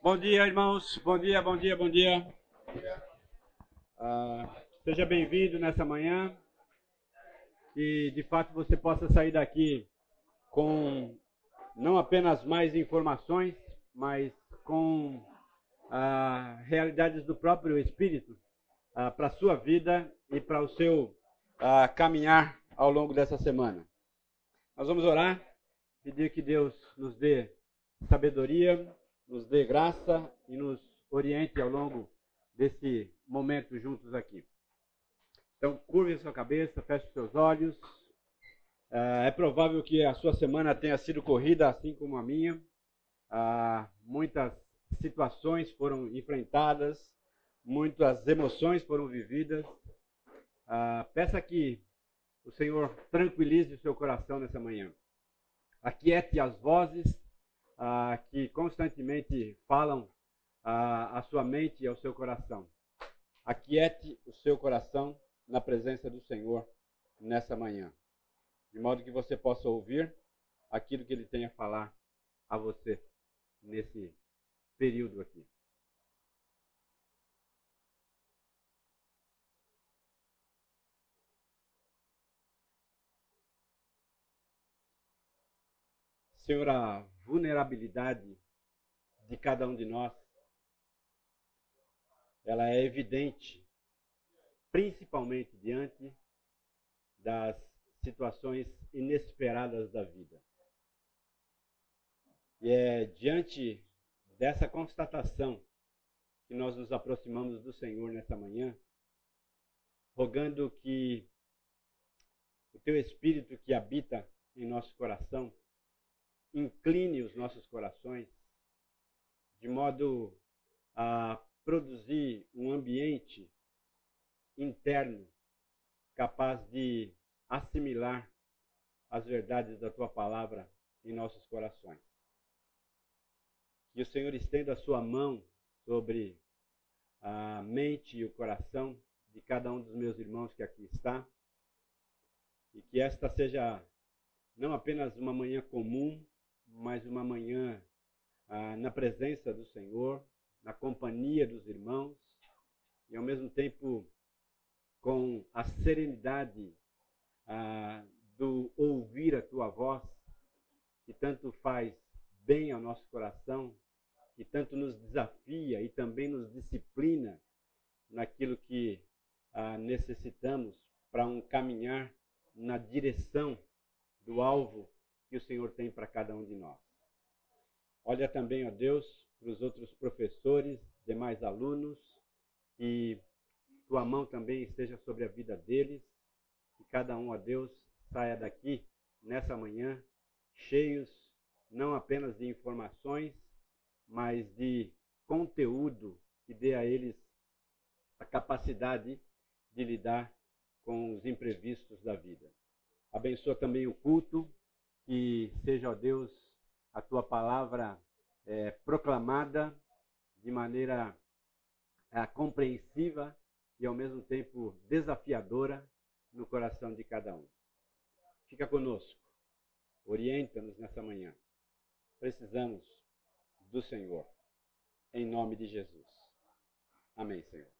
Bom dia, irmãos. Bom dia, bom dia, bom dia. Ah, seja bem-vindo nessa manhã. Que de fato você possa sair daqui com não apenas mais informações, mas com ah, realidades do próprio Espírito ah, para a sua vida e para o seu ah, caminhar ao longo dessa semana. Nós vamos orar, pedir que Deus nos dê sabedoria, nos dê graça e nos oriente ao longo desse momento juntos aqui. Então, curve sua cabeça, feche seus olhos. Uh, é provável que a sua semana tenha sido corrida, assim como a minha. Uh, muitas situações foram enfrentadas, muitas emoções foram vividas. Uh, peça que o Senhor tranquilize o seu coração nessa manhã. Aquiete as vozes ah, que constantemente falam ah, à sua mente e ao seu coração. Aquiete o seu coração na presença do Senhor nessa manhã, de modo que você possa ouvir aquilo que Ele tem a falar a você nesse período aqui. Senhor, a vulnerabilidade de cada um de nós, ela é evidente, principalmente diante das situações inesperadas da vida. E é diante dessa constatação que nós nos aproximamos do Senhor nessa manhã, rogando que o teu Espírito que habita em nosso coração incline os nossos corações de modo a produzir um ambiente interno capaz de assimilar as verdades da tua palavra em nossos corações. Que o Senhor estenda a sua mão sobre a mente e o coração de cada um dos meus irmãos que aqui está, e que esta seja não apenas uma manhã comum, mais uma manhã ah, na presença do Senhor, na companhia dos irmãos e ao mesmo tempo com a serenidade ah, do ouvir a tua voz, que tanto faz bem ao nosso coração, que tanto nos desafia e também nos disciplina naquilo que ah, necessitamos para um caminhar na direção do alvo que o Senhor tem para cada um de nós. Olha também, ó Deus, para os outros professores, demais alunos, que tua mão também esteja sobre a vida deles, que cada um, ó Deus, saia daqui nessa manhã cheios não apenas de informações, mas de conteúdo que dê a eles a capacidade de lidar com os imprevistos da vida. Abençoa também o culto, que seja, ó Deus, a tua palavra é, proclamada de maneira é, compreensiva e ao mesmo tempo desafiadora no coração de cada um. Fica conosco, orienta-nos nessa manhã. Precisamos do Senhor, em nome de Jesus. Amém, Senhor.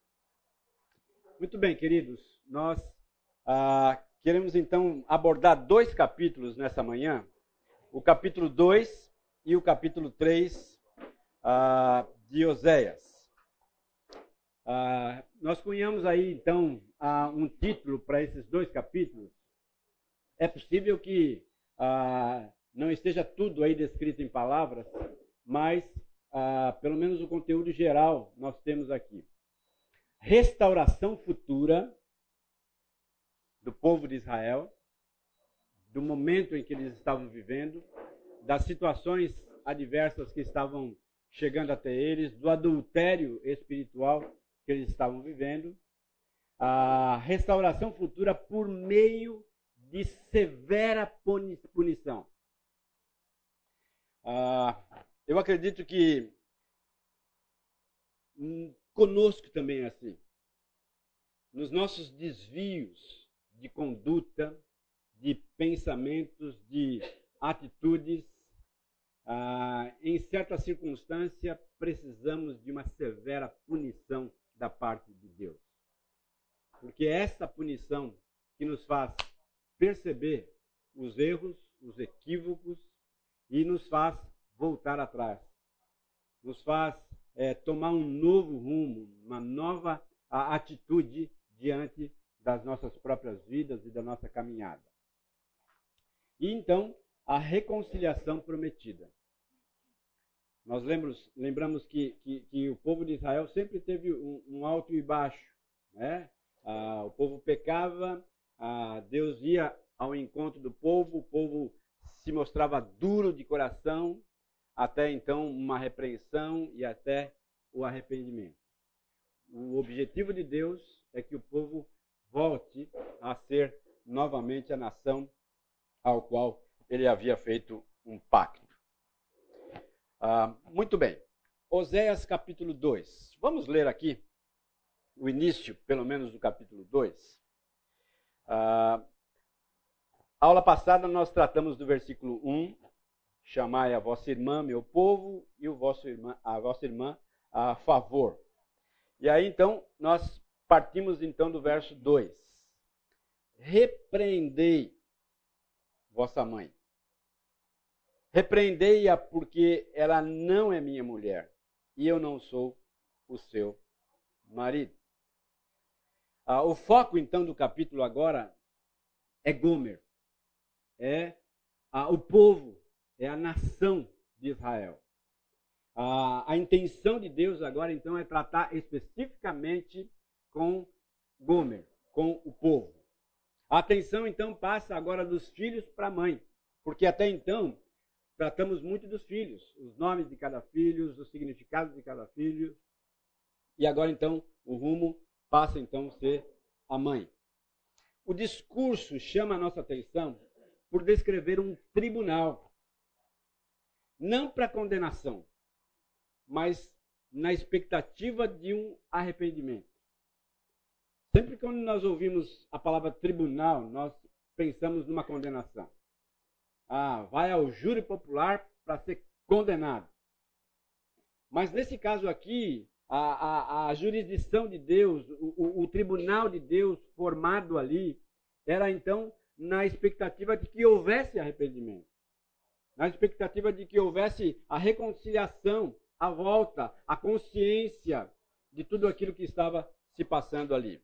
Muito bem, queridos, nós ah, Queremos então abordar dois capítulos nessa manhã, o capítulo 2 e o capítulo 3 uh, de Oséias. Uh, nós cunhamos aí então uh, um título para esses dois capítulos. É possível que não esteja tudo aí descrito em palavras, mas pelo menos o conteúdo geral nós temos aqui. Restauração futura do povo de Israel, do momento em que eles estavam vivendo, das situações adversas que estavam chegando até eles, do adultério espiritual que eles estavam vivendo, a restauração futura por meio de severa punição. Ah, eu acredito que conosco também é assim. Nos nossos desvios, de conduta, de pensamentos, de atitudes, ah, em certa circunstância, precisamos de uma severa punição da parte de Deus. Porque é essa punição que nos faz perceber os erros, os equívocos e nos faz voltar atrás. Nos faz é, tomar um novo rumo, uma nova atitude diante das nossas próprias vidas e da nossa caminhada. E então, a reconciliação prometida. Nós lembramos, que, que, que, o povo de Israel sempre teve um, um alto e baixo. Né? Ah, o povo pecava, ah, Deus ia ao encontro do povo, o povo se mostrava duro de coração, até então uma repreensão e até o arrependimento. O objetivo de Deus é que o povo volte a ser novamente a nação ao qual ele havia feito um pacto. Ah, muito bem. Oséias capítulo 2. Vamos ler aqui o início, pelo menos, do capítulo 2. Ah, aula passada nós tratamos do versículo 1, chamai a vossa irmã meu povo e o vosso irmã, a vossa irmã a favor. E aí então nós partimos então do verso 2. Repreendei vossa mãe. Repreendei-a porque ela não é minha mulher e eu não sou o seu marido. Ah, o foco então do capítulo agora é Gomer, é ah, o povo, é a nação de Israel. Ah, a intenção de Deus agora então é tratar especificamente com Gomer, com o povo. A atenção então passa agora dos filhos para a mãe, porque até então tratamos muito dos filhos, os nomes de cada filho, os significados de cada filho. E agora então o rumo passa então a ser a mãe. O discurso chama a nossa atenção por descrever um tribunal, não para condenação, mas na expectativa de um arrependimento. Sempre quando nós ouvimos a palavra tribunal, nós pensamos numa condenação. Ah, vai ao júri popular para ser condenado. Mas nesse caso aqui, a, a, a jurisdição de Deus, o, o, o tribunal de Deus formado ali, era então na expectativa de que houvesse arrependimento, na expectativa de que houvesse a reconciliação, a volta, a consciência de tudo aquilo que estava se passando ali.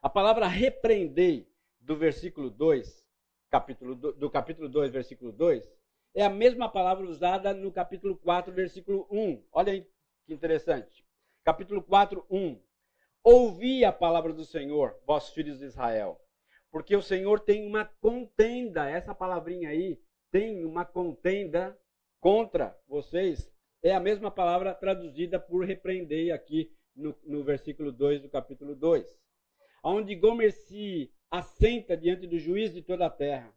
A palavra repreendei do versículo 2, capítulo do, do capítulo 2, versículo 2, é a mesma palavra usada no capítulo 4, versículo 1. Olha aí que interessante. Capítulo 4, 1. Ouvi a palavra do Senhor, vós filhos de Israel, porque o Senhor tem uma contenda, essa palavrinha aí, tem uma contenda contra vocês. É a mesma palavra traduzida por repreendei aqui no, no versículo 2 do capítulo 2 onde Gomer se assenta diante do juiz de toda a terra.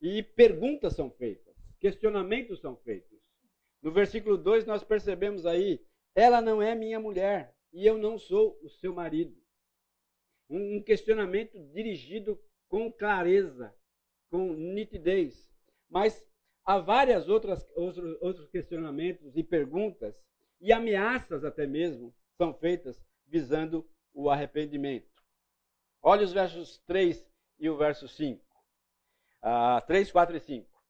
E perguntas são feitas, questionamentos são feitos. No versículo 2 nós percebemos aí, ela não é minha mulher e eu não sou o seu marido. Um questionamento dirigido com clareza, com nitidez. Mas há várias outras outros, outros questionamentos e perguntas e ameaças até mesmo são feitas visando o arrependimento. Olha os versos 3 e o verso 5. Ah, 3, 4 e 5.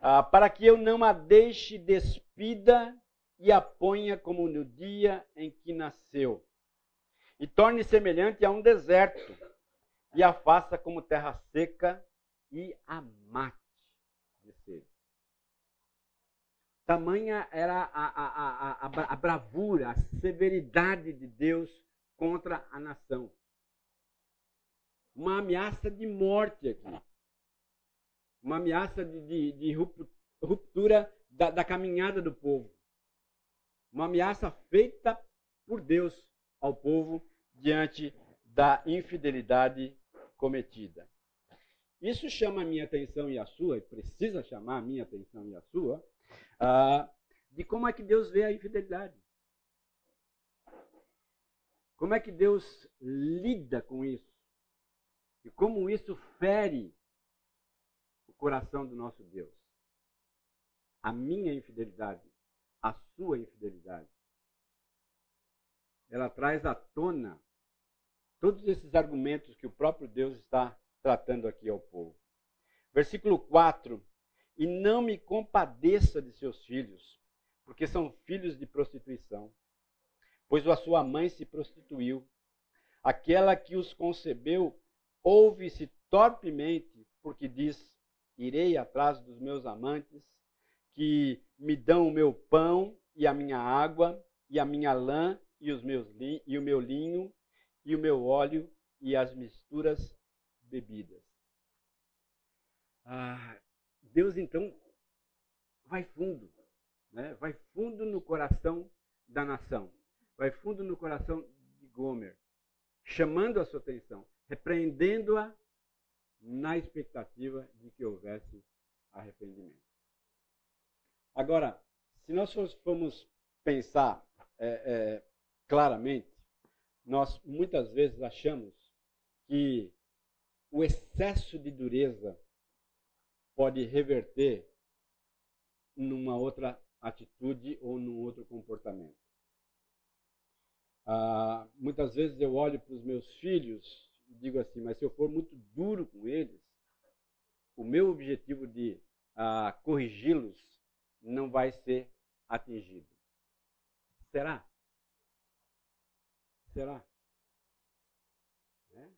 Ah, para que eu não a deixe despida e a ponha como no dia em que nasceu, e torne semelhante a um deserto, e a faça como terra seca e a mate. Tamanha era a, a, a, a, bravura, a severidade de Deus contra a nação uma ameaça de morte aqui. Uma ameaça de, de, de ruptura da, da caminhada do povo. Uma ameaça feita por Deus ao povo diante da infidelidade cometida. Isso chama a minha atenção e a sua, e precisa chamar a minha atenção e a sua, uh, de como é que Deus vê a infidelidade. Como é que Deus lida com isso? E como isso fere o coração do nosso Deus. a minha infidelidade, a sua infidelidade. Ela traz à tona todos esses argumentos que o próprio Deus está tratando aqui ao povo. Versículo 4: E não me compadeça de seus filhos, porque são filhos de prostituição, pois a sua mãe se prostituiu. Aquela que os concebeu ouve-se torpemente, porque diz: Irei atrás dos meus amantes, que me dão o meu pão e a minha água, e a minha lã e, os meus e o meu linho, e o meu óleo e as misturas bebidas. Ah, Deus então vai fundo, né? vai fundo no coração da nação, vai fundo no coração de Gomer, chamando a sua atenção, repreendendo-a na expectativa de que houvesse arrependimento. Agora, se nós formos pensar é, é, claramente, nós muitas vezes achamos que o excesso de dureza pode reverter numa outra atitude ou num outro comportamento. Ah, muitas vezes eu olho para os meus filhos digo assim, mas se eu for muito duro com eles, o meu objetivo de ah, corrigi-los não vai ser atingido. Será? Será? Né?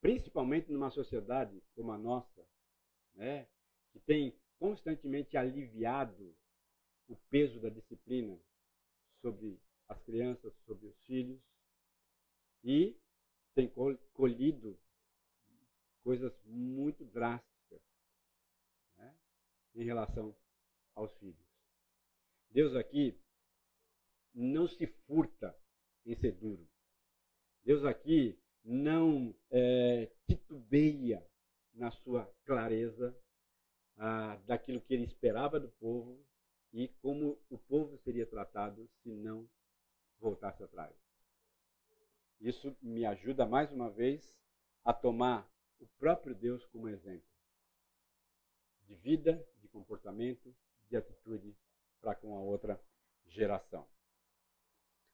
Principalmente numa sociedade como a nossa, né? que tem constantemente aliviado o peso da disciplina sobre as crianças, sobre os filhos, e tem colhido coisas muito drásticas né, em relação aos filhos. Deus aqui não se furta em ser duro. Deus aqui não é, titubeia na sua clareza ah, daquilo que ele esperava do povo e como o povo seria tratado se não voltasse atrás. Isso me ajuda mais uma vez a tomar o próprio Deus como exemplo de vida, de comportamento, de atitude para com a outra geração.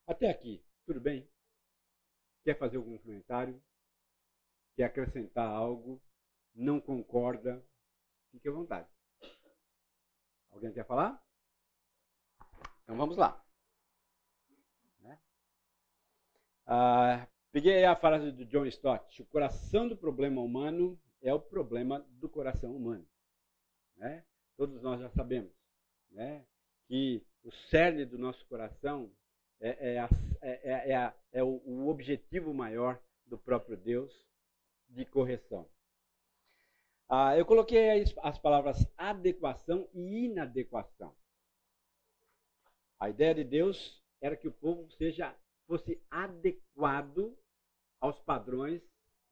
Até aqui, tudo bem? Quer fazer algum comentário? Quer acrescentar algo? Não concorda? Fique à vontade. Alguém quer falar? Então vamos lá. Né? Ah, peguei a frase do John Stott: o coração do problema humano é o problema do coração humano. Né? Todos nós já sabemos né? que o cerne do nosso coração é, é, a, é, é, é, é o, o objetivo maior do próprio Deus de correção. Ah, eu coloquei as palavras adequação e inadequação. A ideia de Deus era que o povo seja fosse adequado aos padrões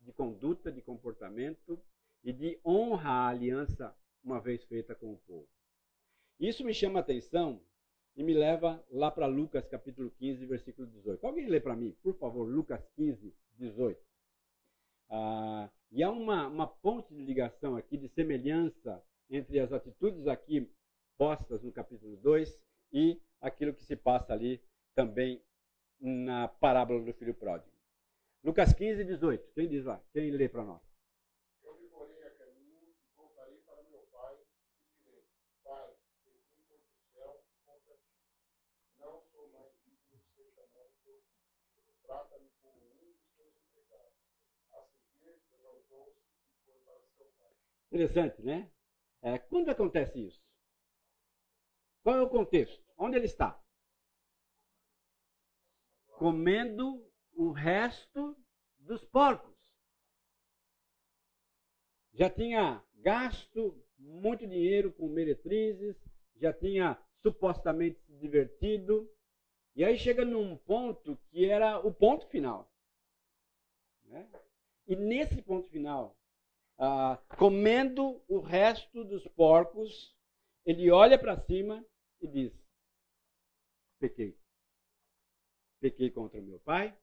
de conduta, de comportamento e de honra à aliança uma vez feita com o povo. Isso me chama a atenção e me leva lá para Lucas capítulo 15, versículo 18. Alguém lê para mim, por favor, Lucas 15, 18. Ah, e há uma, uma ponte de ligação aqui, de semelhança entre as atitudes aqui postas no capítulo 2 e aquilo que se passa ali também na parábola do filho pródigo. Lucas 15, 18. Quem diz lá? Quem lê para nós? Interessante, né? É, quando acontece isso? Qual é o contexto? Onde ele está? Comendo o resto dos porcos. Já tinha gasto muito dinheiro com meretrizes, já tinha supostamente se divertido, e aí chega num ponto que era o ponto final. Né? E nesse ponto final, ah, comendo o resto dos porcos, ele olha para cima e diz: Pequei. Pequei contra o meu pai,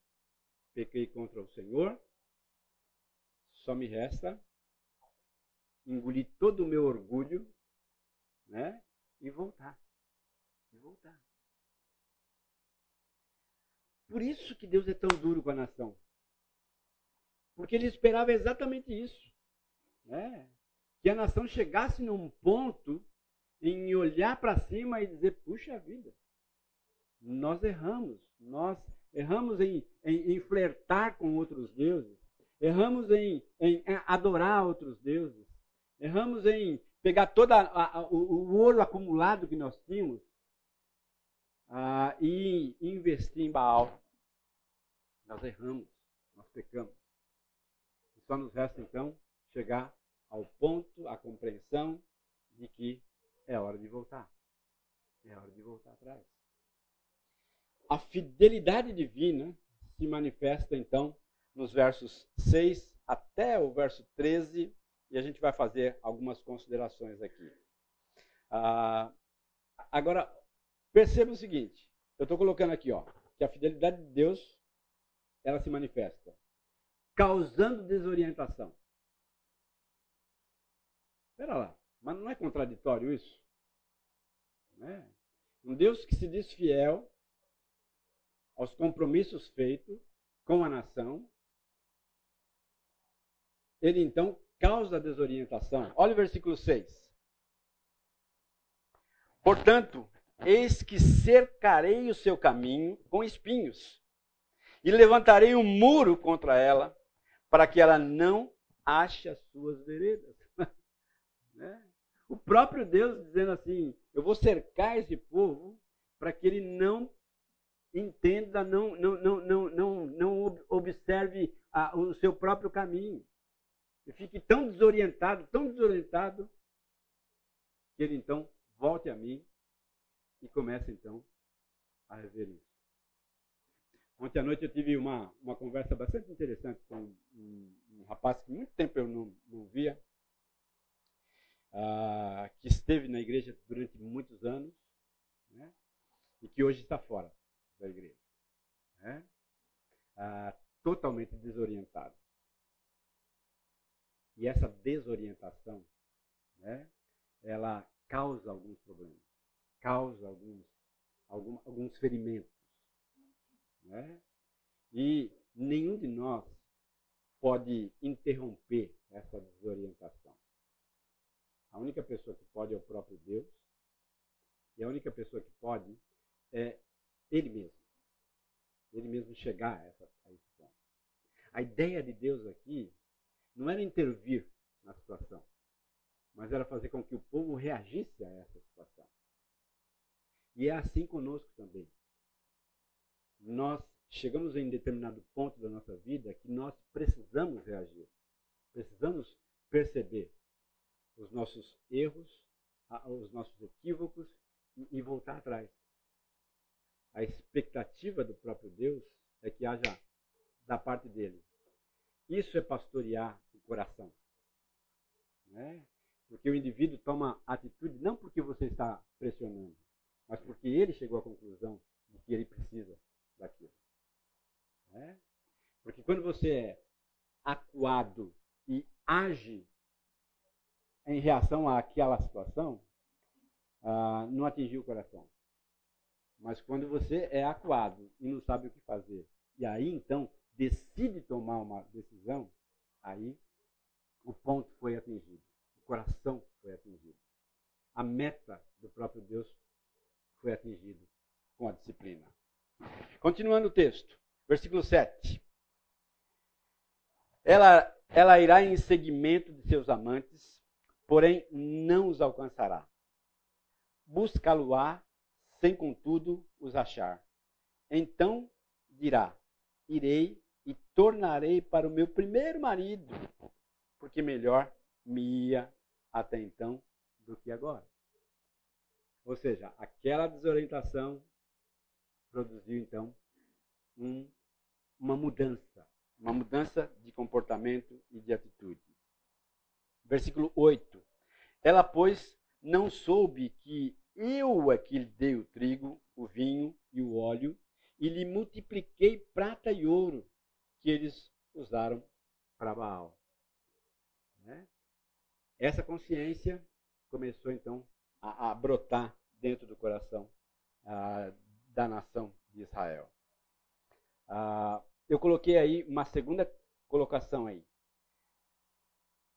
pequei contra o Senhor, só me resta engolir todo o meu orgulho né, e voltar. E voltar. Por isso que Deus é tão duro com a nação. Porque ele esperava exatamente isso. Né? Que a nação chegasse num ponto em olhar para cima e dizer: puxa vida, nós erramos, nós erramos em, em, em flertar com outros deuses, erramos em, em, adorar outros deuses, erramos em pegar todo o, o, ouro acumulado que nós tínhamos ah, e investir em Baal. Nós erramos, nós pecamos. Só nos resta então chegar ao ponto, à compreensão de que é hora de voltar. É hora de voltar atrás. A fidelidade divina se manifesta então nos versos 6 até o verso 13, e a gente vai fazer algumas considerações aqui. Ah, agora, perceba o seguinte: eu estou colocando aqui, ó, que a fidelidade de Deus ela se manifesta causando desorientação. Espera lá, mas não é contraditório isso? Né? Um Deus que se diz fiel aos compromissos feitos com a nação, ele então causa desorientação. Olha o versículo 6. Portanto, eis que cercarei o seu caminho com espinhos, e levantarei um muro contra ela, para que ela não ache as suas veredas. né? O próprio Deus dizendo assim: Eu vou cercar esse povo para que ele não entenda, não, não, não, não, não, não observe a, o seu próprio caminho. E fique tão desorientado, tão desorientado, que ele então volte a mim e comece então a rever isso. Ontem à noite eu tive uma, uma conversa bastante interessante com um, um rapaz que muito tempo eu não, não via, uh, que esteve na igreja durante muitos anos né, e que hoje está fora da igreja. Né, uh, totalmente desorientado. E essa desorientação, né, ela causa alguns problemas, causa alguns, algum, alguns ferimentos. Né? E nenhum de nós pode interromper essa desorientação. A única pessoa que pode é o próprio Deus, e a única pessoa que pode é Ele mesmo. Ele mesmo chegar a, essa, a esse ponto. A ideia de Deus aqui não era intervir na situação, mas era fazer com que o povo reagisse a essa situação. E é assim conosco também. Nós chegamos em determinado ponto da nossa vida que nós precisamos reagir. Precisamos perceber os nossos erros, os nossos equívocos e voltar atrás. A expectativa do próprio Deus é que haja da parte dele. Isso é pastorear o coração. Né? Porque o indivíduo toma atitude não porque você está pressionando, mas porque ele chegou à conclusão de que ele precisa daquilo. Né? Porque quando você é acuado e age em reação àquela situação, ah, não atingiu o coração. Mas quando você é acuado e não sabe o que fazer, e aí então decide tomar uma decisão, aí o ponto foi atingido, o coração foi atingido. A meta do próprio Deus foi atingido com a disciplina. Continuando o texto, versículo 7. Ela, ela irá em seguimento de seus amantes, porém não os alcançará. Buscá-lo-á, sem contudo os achar. Então dirá: Irei e tornarei para o meu primeiro marido, porque melhor me ia até então do que agora. Ou seja, aquela desorientação produziu então um, uma mudança, uma mudança de comportamento e de atitude. Versículo 8. Ela, pois, não soube que eu é que lhe dei o trigo, o vinho e o óleo, e lhe multipliquei prata e ouro, que eles usaram para Baal. Né? Essa consciência começou então a, a, brotar dentro do coração da nação de Israel. Eu coloquei aí uma segunda colocação aí.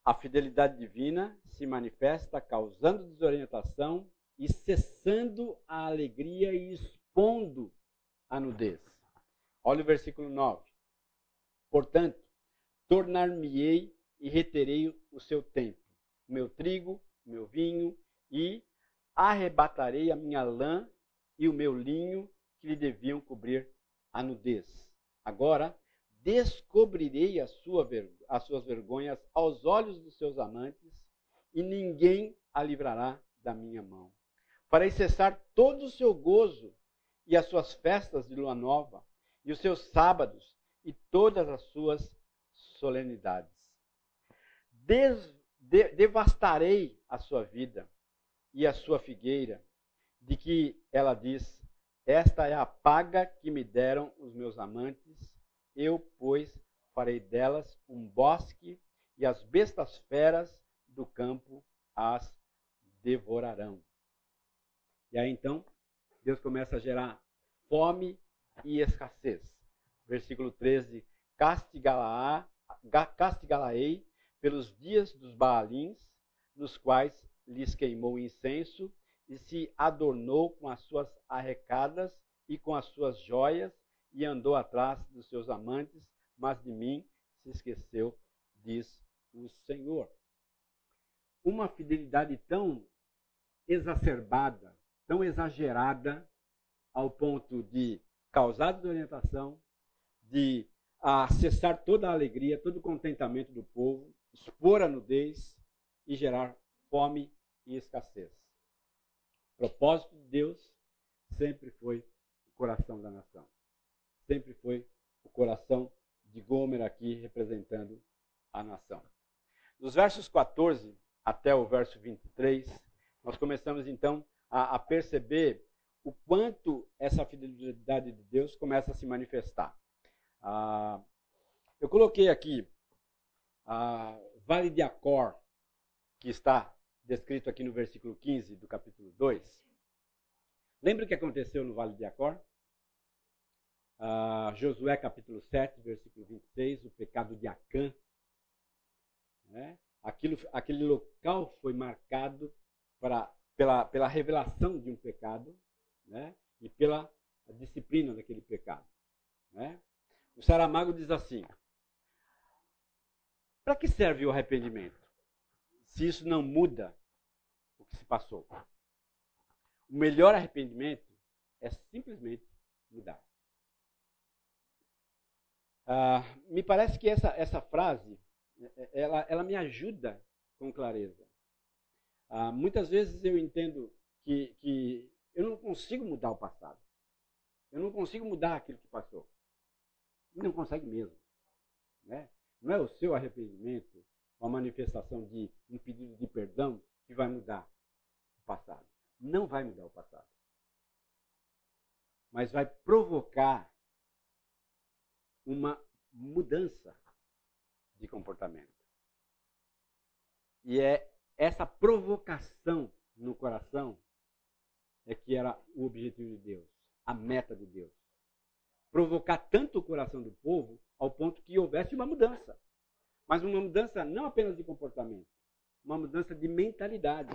A fidelidade divina se manifesta causando desorientação e cessando a alegria e expondo a nudez. Olha o versículo 9. Portanto, tornar-me-ei e reterei o seu tempo, o meu trigo, o meu vinho, e arrebatarei a minha lã e o meu linho que lhe deviam cobrir a nudez. Agora, descobrirei sua as suas vergonhas aos olhos dos seus amantes, e ninguém a livrará da minha mão. Farei cessar todo o seu gozo e as suas festas de lua nova, e os seus sábados, e todas as suas solenidades. Des, de, devastarei a sua vida e a sua figueira, de que ela diz: Esta é a paga que me deram os meus amantes, eu, pois, farei delas um bosque, e as bestas feras do campo as devorarão. E aí então, Deus começa a gerar fome e escassez. Versículo 13: Castigá-la-ei pelos dias dos Baalins, nos quais lhes queimou incenso e se adornou com as suas arrecadas e com as suas joias e andou atrás dos seus amantes, mas de mim se esqueceu, diz o Senhor. Uma fidelidade tão exacerbada, tão exagerada, ao ponto de causar desorientação, de acessar toda a alegria, todo o contentamento do povo, expor a nudez e gerar fome e escassez. O propósito de Deus sempre foi o coração da nação. Sempre foi o coração de Gomer aqui representando a nação. Dos versos 14 até o verso 23, nós começamos então a, a perceber o quanto essa fidelidade de Deus começa a se manifestar. Ah, eu coloquei aqui a Vale de Acor, que está descrito aqui no versículo 15 do capítulo 2. Lembra o que aconteceu no Vale de Acor? Ah, Josué capítulo 7, versículo 26, o pecado de Acã. Né? Aquilo, aquele local foi marcado para, pela, pela revelação de um pecado né? e pela disciplina daquele pecado. Né? O Saramago diz assim: para que serve o arrependimento? Se isso não muda o que se passou. O melhor arrependimento é simplesmente mudar. Ah, me parece que essa, essa frase ela, ela me ajuda com clareza. Ah, muitas vezes eu entendo que, que eu não consigo mudar o passado. Eu não consigo mudar aquilo que passou. Não consegue mesmo. Né? Não é o seu arrependimento, uma manifestação de um pedido de perdão que vai mudar o passado. Não vai mudar o passado. Mas vai provocar uma mudança de comportamento. E é essa provocação no coração é que era o objetivo de Deus, a meta de Deus. Provocar tanto o coração do povo ao ponto que houvesse uma mudança. Mas uma mudança não apenas de comportamento, uma mudança de mentalidade.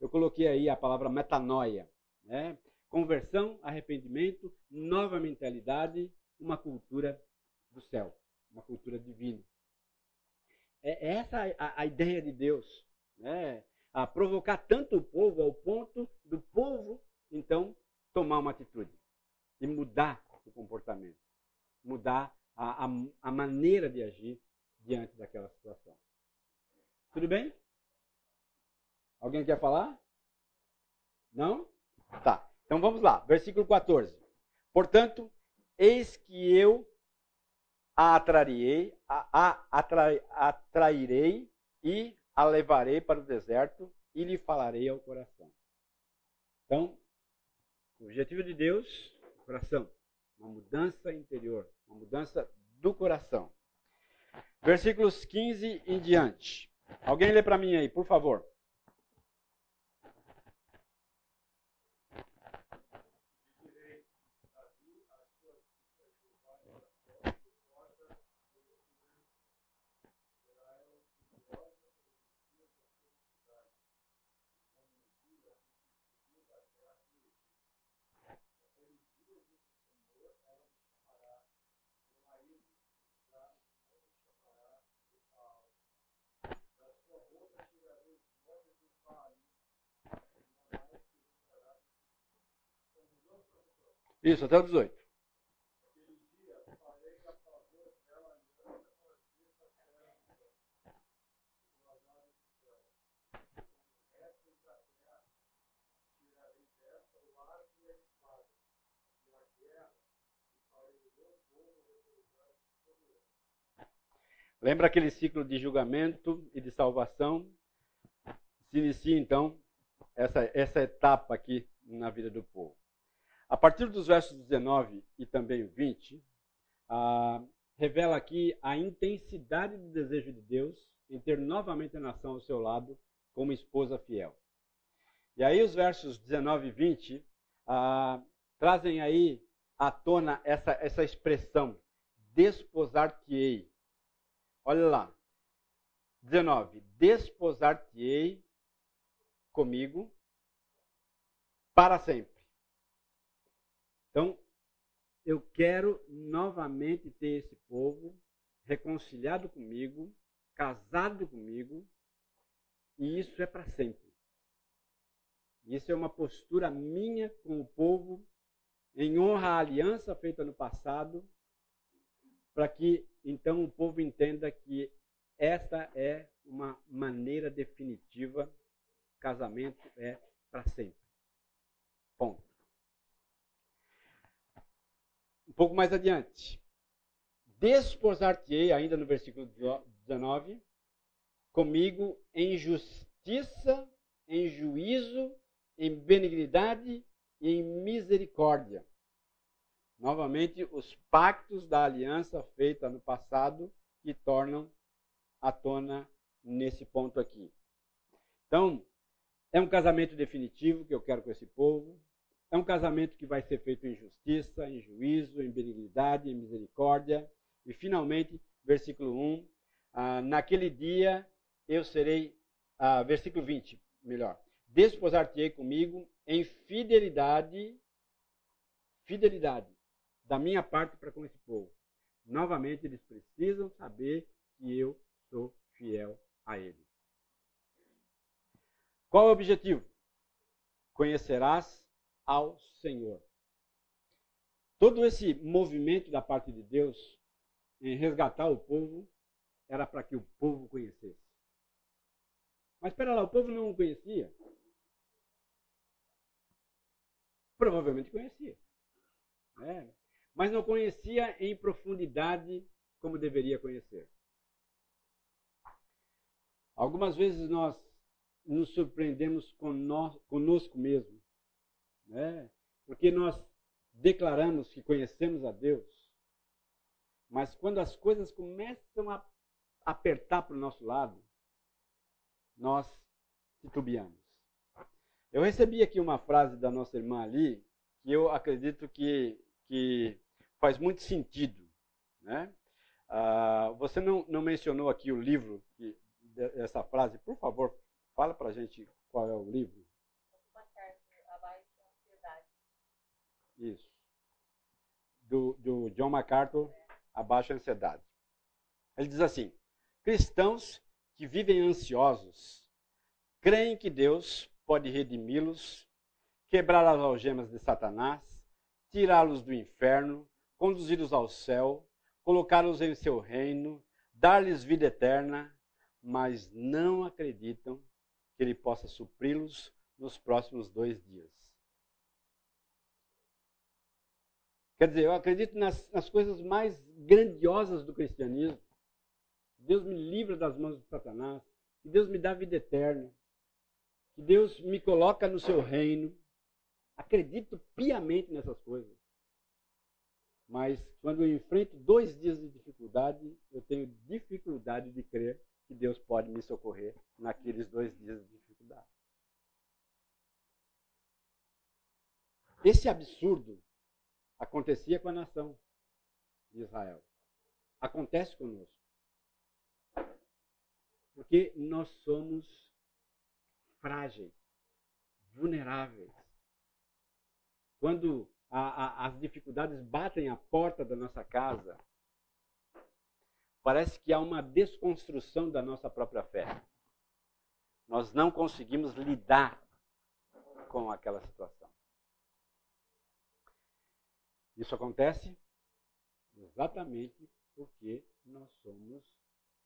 Eu coloquei aí a palavra metanoia, né? Conversão, arrependimento, nova mentalidade, uma cultura do céu, uma cultura divina. É essa a, a ideia de Deus, né? A provocar tanto o povo ao ponto do povo então tomar uma atitude e mudar o comportamento, mudar a, a, a maneira de agir diante daquela situação. Tudo bem? Alguém quer falar? Não? Tá. Então vamos lá. Versículo 14. Portanto, eis que eu a atrairei, a, a atrai, atrairei e a levarei para o deserto e lhe falarei ao coração. Então, o objetivo de Deus, coração, uma mudança interior, uma mudança do coração. Versículos 15 em diante. Alguém lê para mim aí, por favor. Isso, até o 18. Lembra aquele ciclo de julgamento e de salvação? Se inicia então essa, essa etapa aqui na vida do povo. A partir dos versos 19 e também 20, ah, revela aqui a intensidade do desejo de Deus em ter novamente a nação ao seu lado como esposa fiel. E aí os versos 19 e 20 ah, trazem aí à tona essa, essa expressão, desposar-te-ei. Olha lá. 19. Desposar-te-ei comigo para sempre. Então, eu quero novamente ter esse povo reconciliado comigo, casado comigo, e isso é para sempre. Isso é uma postura minha com o povo, em honra à aliança feita no passado, para que então o povo entenda que esta é uma maneira definitiva, casamento é para sempre. Ponto. Um pouco mais adiante. Desposar-te-ei, ainda no versículo 19, comigo em justiça, em juízo, em benignidade e em misericórdia. Novamente, os pactos da aliança feita no passado que tornam à tona nesse ponto aqui. Então, é um casamento definitivo que eu quero com esse povo. É um casamento que vai ser feito em justiça, em juízo, em benignidade, em misericórdia. E, finalmente, versículo 1. Ah, naquele dia eu serei. Ah, versículo 20, melhor. Desposar-te-ei comigo em fidelidade. Fidelidade da minha parte para com esse povo. Novamente, eles precisam saber que eu sou fiel a eles. Qual é o objetivo? Conhecerás ao Senhor. Todo esse movimento da parte de Deus em resgatar o povo era para que o povo conhecesse. Mas espera lá, o povo não o conhecia? Provavelmente conhecia. É mas não conhecia em profundidade como deveria conhecer. Algumas vezes nós nos surpreendemos conosco mesmo, né? porque nós declaramos que conhecemos a Deus, mas quando as coisas começam a apertar para o nosso lado, nós titubeamos. Eu recebi aqui uma frase da nossa irmã ali, que eu acredito que que faz muito sentido. Né? Ah, você não, não, mencionou aqui o livro, que, essa frase, por favor, fala para a gente qual é o livro. Isso. Do, do John MacArthur, a Ansiedade. Ele diz assim: cristãos que vivem ansiosos creem que Deus pode redimi-los, quebrar as algemas de Satanás tirá-los do inferno, conduzi-los ao céu, colocá-los em seu reino, dar-lhes vida eterna, mas não acreditam que ele possa supri-los nos próximos dois dias. Quer dizer, eu acredito nas, nas coisas mais grandiosas do cristianismo. Deus me livra das mãos de Satanás, que Deus me dá vida eterna, que Deus me coloca no seu reino, acredito piamente nessas coisas. Mas quando eu enfrento dois dias de dificuldade, eu tenho dificuldade de crer que Deus pode me socorrer naqueles dois dias de dificuldade. Esse absurdo acontecia com a nação de Israel. Acontece conosco. Porque nós somos frágeis, vulneráveis. Quando a, a, as dificuldades batem à porta da nossa casa, parece que há uma desconstrução da nossa própria fé. Nós não conseguimos lidar com aquela situação. Isso acontece exatamente porque nós somos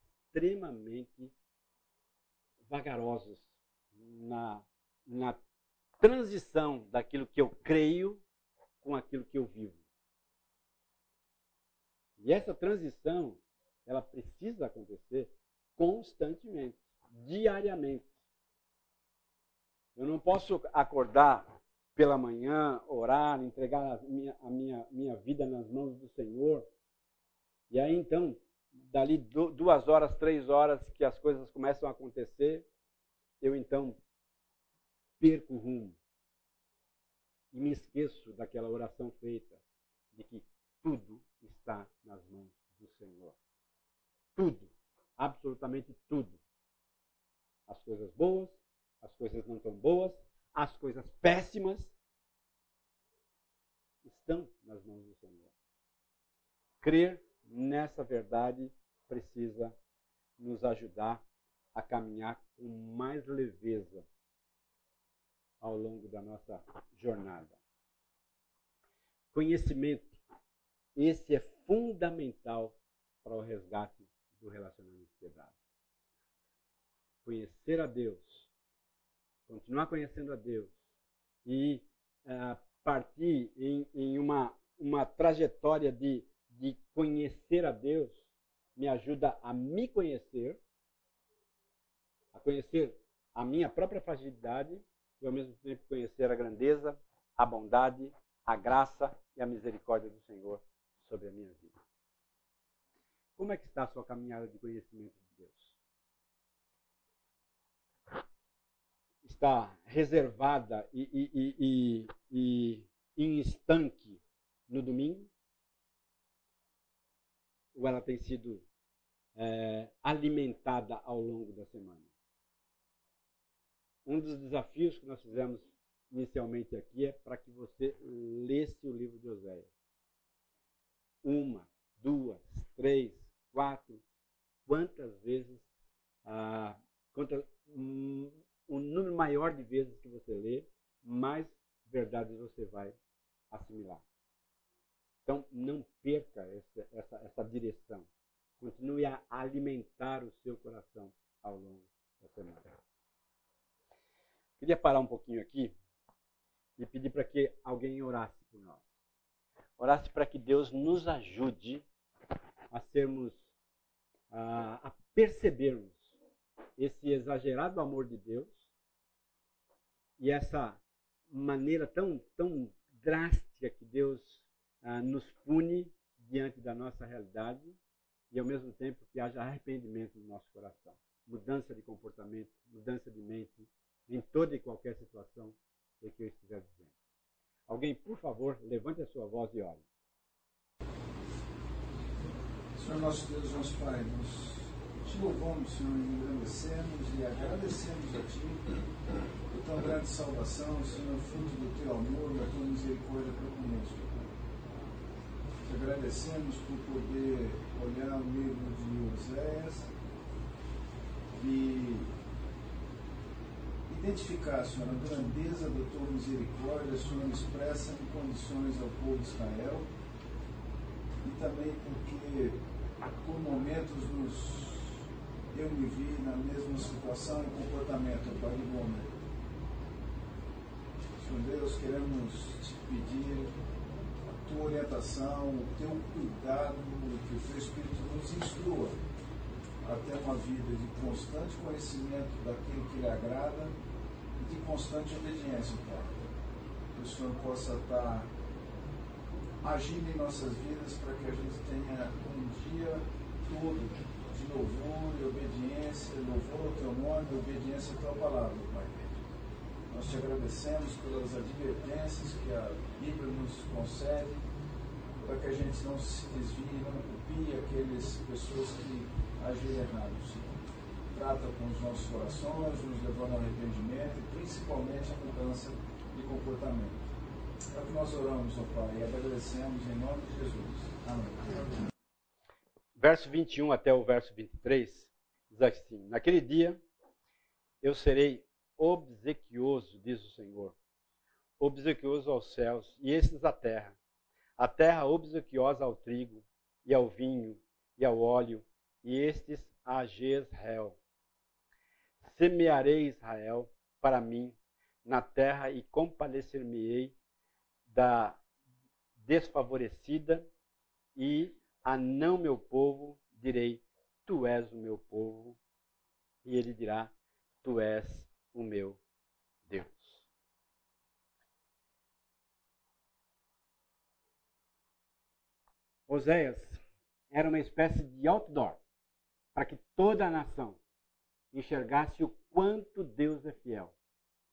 extremamente vagarosos na, na transição daquilo que eu creio com aquilo que eu vivo. E essa transição, ela precisa acontecer constantemente, diariamente. Eu não posso acordar pela manhã, orar, entregar a minha, a minha, minha vida nas mãos do Senhor. E aí então, dali duas horas, três horas que as coisas começam a acontecer, eu então perco o rumo. E me esqueço daquela oração feita, de que tudo está nas mãos do Senhor. Tudo, absolutamente tudo. As coisas boas, as coisas não tão boas, as coisas péssimas estão nas mãos do Senhor. Crer nessa verdade precisa nos ajudar a caminhar com mais leveza ao longo da nossa jornada. Conhecimento. Esse é fundamental para o resgate do relacionamento quebrado. Conhecer a Deus continuar conhecendo a Deus e uh, partir em, em, uma, uma trajetória de, de conhecer a Deus me ajuda a me conhecer, a conhecer a minha própria fragilidade e ao mesmo tempo conhecer a grandeza, a bondade, a graça e a misericórdia do Senhor sobre a minha vida. Como é que está a sua caminhada de conhecimento de Deus? Está reservada e, e, e, e, em estanque no domingo? Ou ela tem sido é, alimentada ao longo da semana? Um dos desafios que nós fizemos inicialmente aqui é para que você lesse o livro de Oséias. Uma, duas, três, quatro, quantas vezes, ah, quantas, hum, o número maior de vezes que você lê, mais verdades você vai assimilar. Então, não perca essa, essa, essa direção. Continue a alimentar o seu coração ao longo da semana. Queria parar um pouquinho aqui e pedir para que alguém orasse por nós. Orasse para que Deus nos ajude a sermos, a, a percebermos esse exagerado amor de Deus e essa maneira tão, tão drástica que Deus ah, nos pune diante da nossa realidade e ao mesmo tempo que haja arrependimento no nosso coração, mudança de comportamento, mudança de mente em toda e qualquer situação em que eu estiver vivendo. Alguém, por favor, levante a sua voz e ore. Senhor nosso Deus, nosso Pai, nós te louvamos, Senhor, e engrandecemos e agradecemos a Ti por tão grande salvação, Senhor, fruto do Teu amor e da Tua misericórdia para conosco. Te agradecemos por poder olhar o livro de Oséias e identificar, Senhor, a grandeza da Tua misericórdia, Senhor, expressa em condições ao povo de Israel e também porque por momentos nos eu me vi na mesma situação e comportamento, Pai do homem. Senhor Deus, queremos te pedir a tua orientação, o teu cuidado, que o teu Espírito nos instrua até uma vida de constante conhecimento daquilo que lhe agrada e de constante obediência, Pai. Que o Senhor possa estar agindo em nossas vidas para que a gente tenha um dia todo de louvor e obediência, louvor ao teu nome e obediência à tua palavra, Pai. Nós te agradecemos pelas advertências que a Bíblia nos concede, para que a gente não se desvie, não copie aquelas pessoas que agem errado, Senhor. Trata com os nossos corações, nos levando ao arrependimento e principalmente a mudança de comportamento. É o que nós oramos, ó Pai, e agradecemos em nome de Jesus. Amém verso 21 até o verso 23, diz assim: Naquele dia eu serei obsequioso, diz o Senhor, obsequioso aos céus e esses à terra, a terra obsequiosa ao trigo, e ao vinho, e ao óleo, e estes a Jezreel. Semearei Israel para mim na terra e compadecer-me-ei da desfavorecida, e a não meu povo direi: Tu és o meu povo, e ele dirá: Tu és o meu Deus. Oséias era uma espécie de outdoor para que toda a nação enxergasse o quanto Deus é fiel,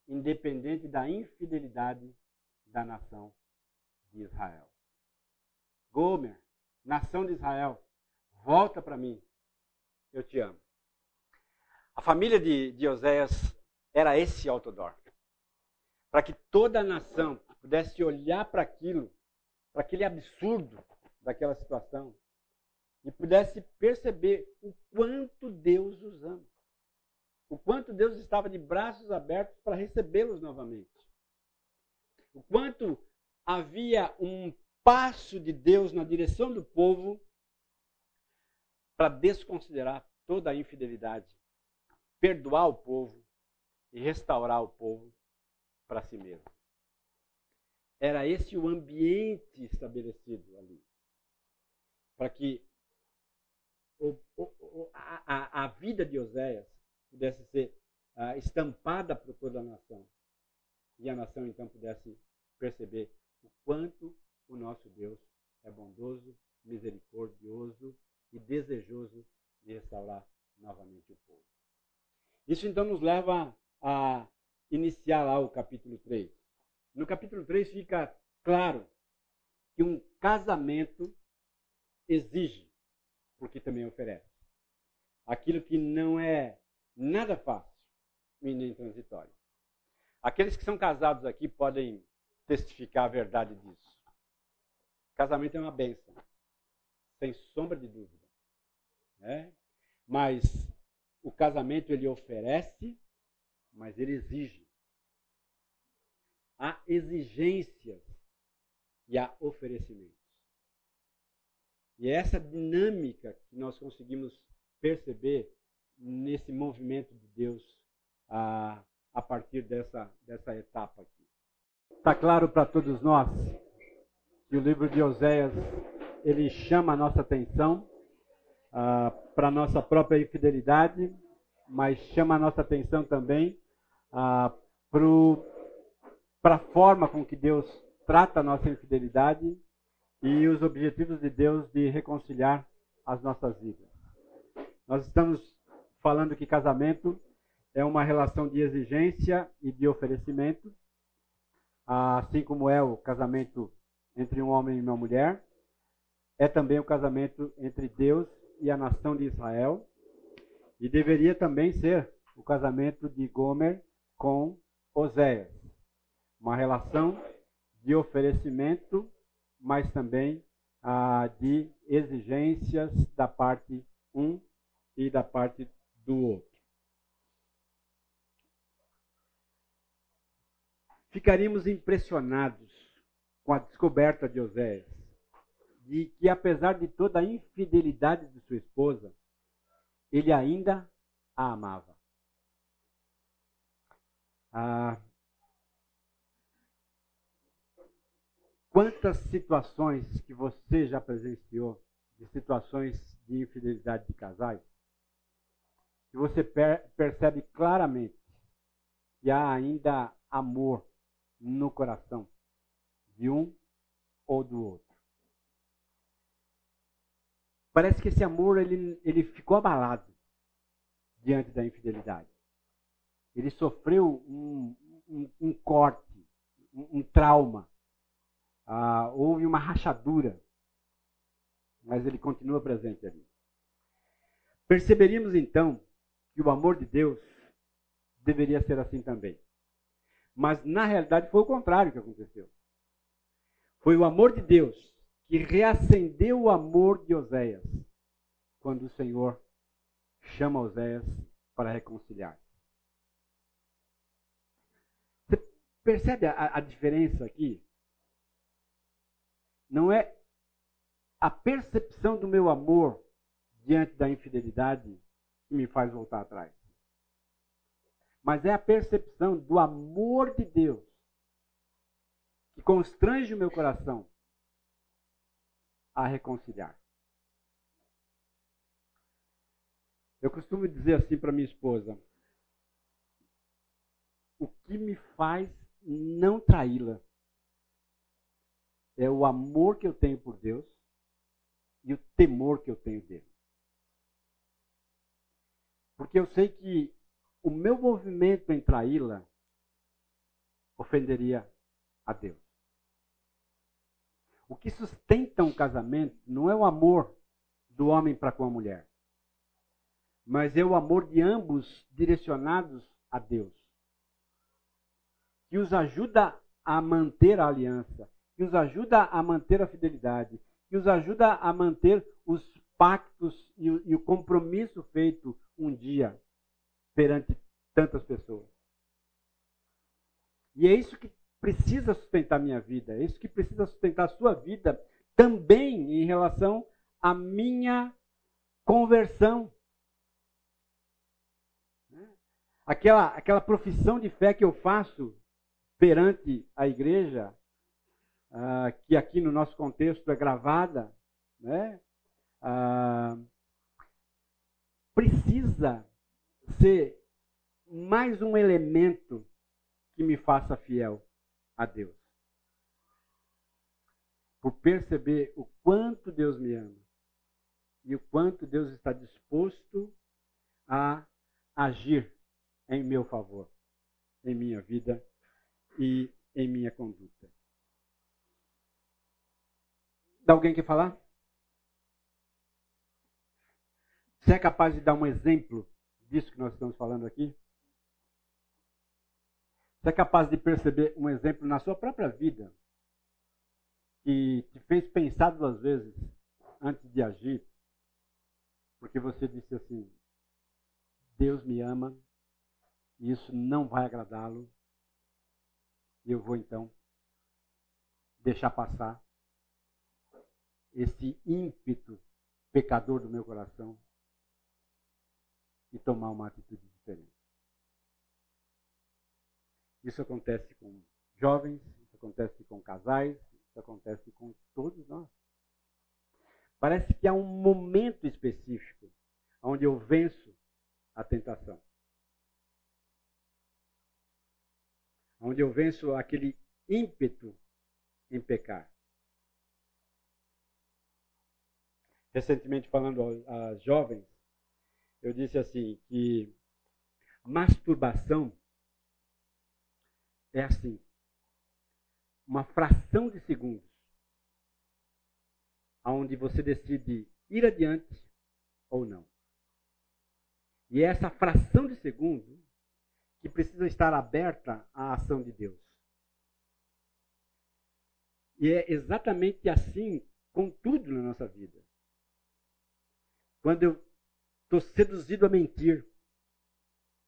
independente da infidelidade da nação de Israel. Gomer, nação de Israel, volta para mim, eu te amo. A família de, de Oséias era esse outdoor. Para que toda a nação pudesse olhar para aquilo, para aquele absurdo daquela situação, e pudesse perceber o quanto Deus os ama. O quanto Deus estava de braços abertos para recebê-los novamente. O quanto havia um passo de Deus na direção do povo para desconsiderar toda a infidelidade, perdoar o povo e restaurar o povo para si mesmo. Era esse o ambiente estabelecido ali. Para que o, o, a, a, vida de Oséias pudesse ser uh, estampada por toda a nação. E a nação então pudesse perceber o quanto o nosso Deus é bondoso, misericordioso e desejoso de restaurar novamente o povo. Isso então nos leva a iniciar lá o capítulo 3. No capítulo 3 fica claro que um casamento exige, porque também oferece. Aquilo que não é nada fácil e nem transitório. Aqueles que são casados aqui podem testificar a verdade disso. Casamento é uma bênção, sem sombra de dúvida. Né? Mas o casamento ele oferece, mas ele exige. Há exigências e há oferecimentos. E é essa dinâmica que nós conseguimos perceber nesse movimento de Deus a, a partir dessa, dessa etapa aqui. Está claro para todos nós que o livro de Oséias ele chama a nossa atenção ah, para a nossa própria infidelidade, mas chama a nossa atenção também ah, para a forma com que Deus trata a nossa infidelidade e os objetivos de Deus de reconciliar as nossas vidas. Nós estamos falando que casamento é uma relação de exigência e de oferecimento, assim como é o casamento entre um homem e uma mulher, é também o casamento entre Deus e a nação de Israel, e deveria também ser o casamento de Gomer com Oséias. Uma relação de oferecimento mas também ah, de exigências da parte um e da parte do outro. Ficaríamos impressionados com a descoberta de Oséias de que, apesar de toda a infidelidade de sua esposa, ele ainda a amava. Ah, Quantas situações que você já presenciou, de situações de infidelidade de casais, que você per percebe claramente que há ainda amor no coração de um ou do outro. Parece que esse amor ele, ele ficou abalado diante da infidelidade. Ele sofreu um, um, um corte, um, um trauma ah, houve uma rachadura, mas ele continua presente ali. Perceberíamos então que o amor de Deus deveria ser assim também. Mas na realidade foi o contrário que aconteceu. Foi o amor de Deus que reacendeu o amor de Oséias quando o Senhor chama Oséias para reconciliar. Você percebe a, a diferença aqui? não é a percepção do meu amor diante da infidelidade que me faz voltar atrás. Mas é a percepção do amor de Deus que constrange o meu coração a reconciliar. Eu costumo dizer assim para minha esposa: o que me faz não traí-la é o amor que eu tenho por Deus e o temor que eu tenho dele. Porque eu sei que o meu movimento em traí-la ofenderia a Deus. O que sustenta um casamento não é o amor do homem para com a mulher, mas é o amor de ambos direcionados a Deus, que os ajuda a manter a aliança, que os ajuda a manter a fidelidade, que os ajuda a manter os pactos e o, e o compromisso feito um dia perante tantas pessoas. E é isso que precisa sustentar minha vida, é isso que precisa sustentar a sua vida também em relação à minha conversão. Aquela, aquela profissão de fé que eu faço perante a igreja, uh, que aqui no nosso contexto é gravada, né? Uh, precisa ser mais um elemento que me faça fiel a Deus. Por perceber o quanto Deus me ama e o quanto Deus está disposto a agir em meu favor, em minha vida e em minha conduta. Alguém quer falar? Você é capaz de dar um exemplo disso que nós estamos falando aqui? Você é capaz de perceber um exemplo na sua própria vida que te fez pensar duas vezes antes de agir? Porque você disse assim: Deus me ama e isso não vai agradá-lo. E eu vou então deixar passar esse ímpeto pecador do meu coração e tomar uma atitude diferente. Isso acontece com jovens, isso acontece com casais, isso acontece com todos nós. Parece que há um momento específico onde eu venço a tentação. Onde eu venço aquele ímpeto em pecar. recentemente falando às jovens, eu disse assim que masturbação é assim, uma fração de segundos, onde você decide ir adiante ou não. E é essa fração de segundo que precisa estar aberta à ação de Deus. E é exatamente assim com tudo na nossa vida quando eu estou seduzido a mentir,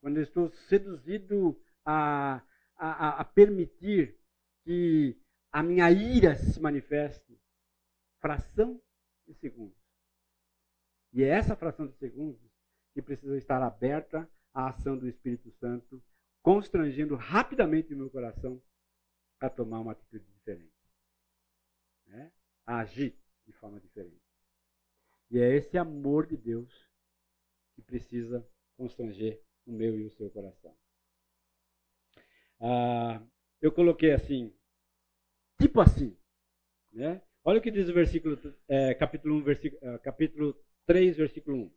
quando eu estou seduzido a, a, a permitir que a minha ira se manifeste, fração de segundos. E é essa fração de segundos que precisa estar aberta à ação do Espírito Santo, constrangendo rapidamente o meu coração a tomar uma atitude diferente, né? a agir de forma diferente. E é esse amor de Deus que precisa constranger o meu e o seu coração. Ah, eu coloquei assim, tipo assim, né? Olha o que diz o versículo, é, capítulo, 1, versículo, é, capítulo 3, versículo 1.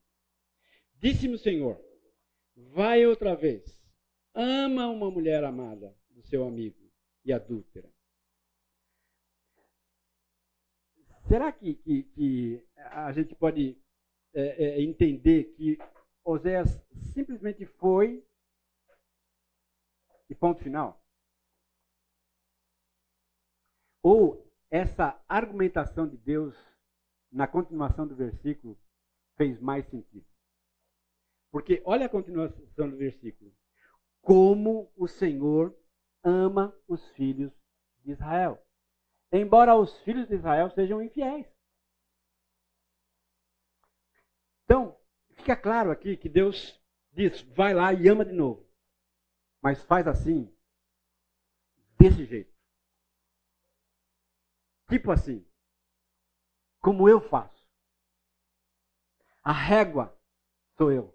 Disse-me o Senhor, vai outra vez, ama uma mulher amada do seu amigo e adúltera. Será que, que, que a gente pode é, é, entender que Oséias simplesmente foi e ponto final? Ou essa argumentação de Deus na continuação do versículo fez mais sentido? Porque olha a continuação do versículo. Como o Senhor ama os filhos de Israel. embora os filhos de Israel sejam infiéis. Então, fica claro aqui que Deus diz: vai lá e ama de novo. Mas faz assim, desse jeito. Tipo assim, como eu faço. A régua sou eu.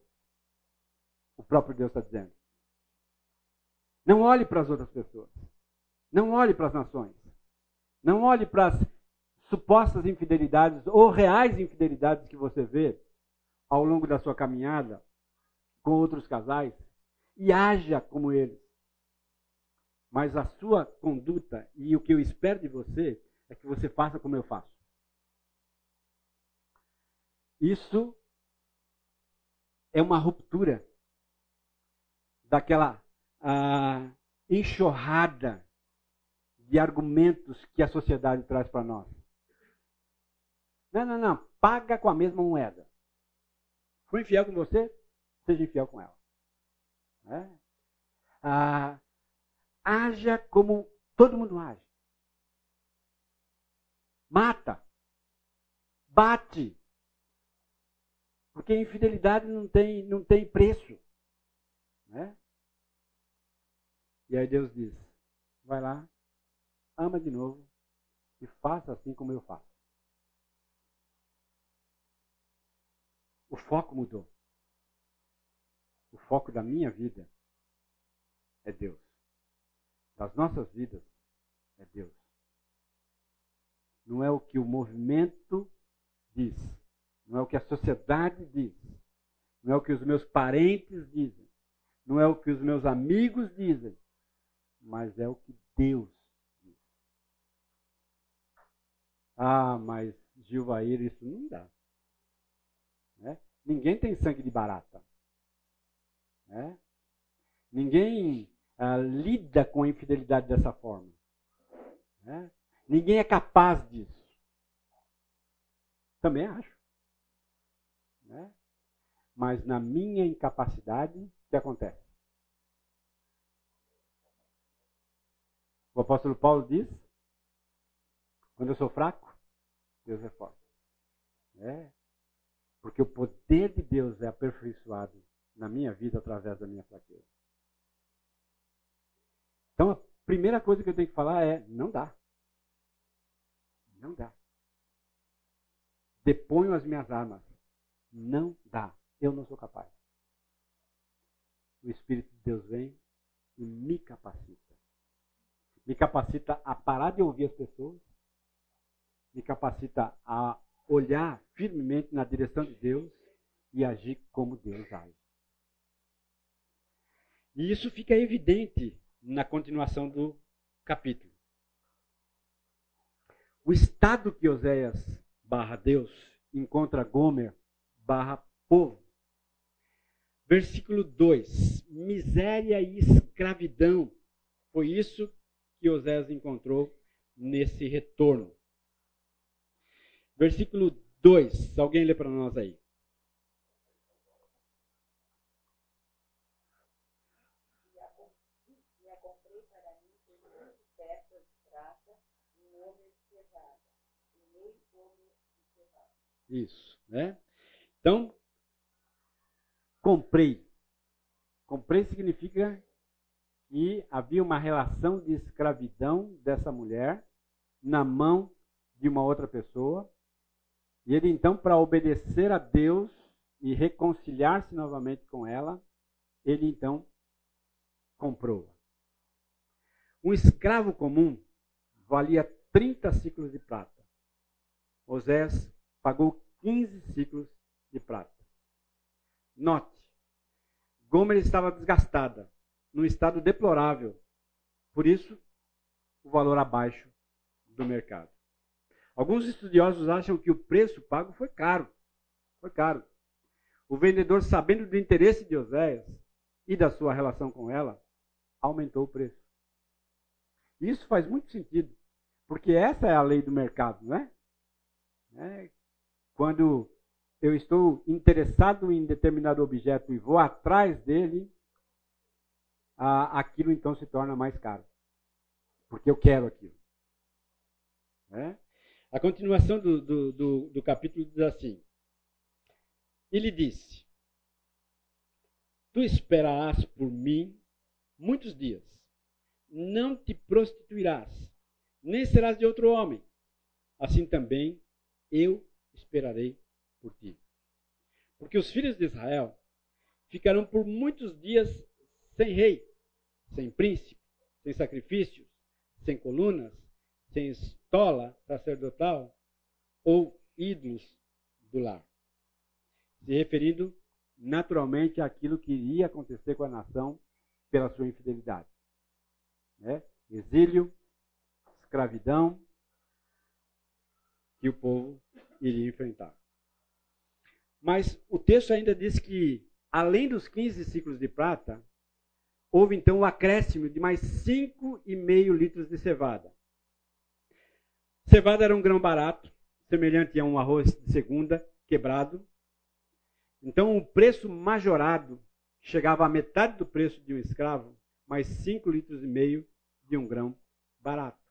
O próprio Deus está dizendo. Não olhe para as outras pessoas. Não olhe para as nações. Não olhe para as supostas infidelidades ou reais infidelidades que você vê ao longo da sua caminhada com outros casais e haja como eles. Mas a sua conduta e o que eu espero de você é que você faça como eu faço. Isso é uma ruptura daquela ah, enxurrada de argumentos que a sociedade traz para nós. Não, não, não. Paga com a mesma moeda. Foi infiel com você? Seja infiel com ela. É? Ah, haja como todo mundo age. Mata. Bate. Porque infidelidade não tem, não tem preço. Né? E aí Deus diz: vai lá, ama de novo e faça assim como eu faço. O foco mudou. O foco da minha vida é Deus. Das nossas vidas é Deus. Não é o que o movimento diz. Não é o que a sociedade diz. Não é o que os meus parentes dizem. Não é o que os meus amigos dizem. Mas é o que Deus diz. Ah, mas Gilvair, isso não dá. Né? Ninguém tem sangue de barata. Né? Ninguém ah, lida com a infidelidade dessa forma. Né? Ninguém é capaz disso. Também acho. Né? Mas na minha incapacidade, o que acontece? O apóstolo Paulo diz: quando eu sou fraco, Deus é forte. É. Porque o poder de Deus é aperfeiçoado na minha vida através da minha fraqueza. Então, a primeira coisa que eu tenho que falar é: não dá. Não dá. Deponho as minhas armas. Não dá. Eu não sou capaz. O Espírito de Deus vem e me capacita. Me capacita a parar de ouvir as pessoas. Me capacita a olhar firmemente na direção de Deus e agir como Deus age. E isso fica evidente na continuação do capítulo. O estado que Oséias barra Deus encontra Gomer barra povo. Versículo 2: Miséria e escravidão. Foi isso que Oséias encontrou nesse retorno. Versículo 2. Alguém lê para nós aí. Isso, né? Então, comprei. Comprei significa que havia uma relação de escravidão dessa mulher na mão de uma outra pessoa. E ele então, para obedecer a Deus e reconciliar-se novamente com ela, ele então comprou. Um escravo comum valia 30 ciclos de prata. Osés pagou 15 ciclos de prata. Note, Gomer estava desgastada, num estado deplorável. Por isso, o valor abaixo do mercado. Alguns estudiosos acham que o preço pago foi caro. Foi caro. O vendedor, sabendo do interesse de Oséias e da sua relação com ela, aumentou o preço. Isso faz muito sentido, porque essa é a lei do mercado, não é? é quando eu estou interessado em determinado objeto e vou atrás dele, aquilo então se torna mais caro. Porque eu quero aquilo. Né? A continuação do, do, do, do capítulo diz assim: Ele disse: Tu esperarás por mim muitos dias, não te prostituirás, nem serás de outro homem. Assim também eu esperarei por ti. Porque os filhos de Israel ficarão por muitos dias sem rei, sem príncipe, sem sacrifícios, sem colunas, sem estola sacerdotal ou ídolos do lar. Se referindo naturalmente àquilo que iria acontecer com a nação pela sua infidelidade. Né? Exílio, escravidão, que o povo iria enfrentar. Mas o texto ainda diz que, além dos 15 ciclos de prata, houve então o acréscimo de mais 5,5 litros de cevada. Cevada era um grão barato, semelhante a um arroz de segunda, quebrado. Então o preço majorado chegava à metade do preço de um escravo, mais 5 litros e meio de um grão barato.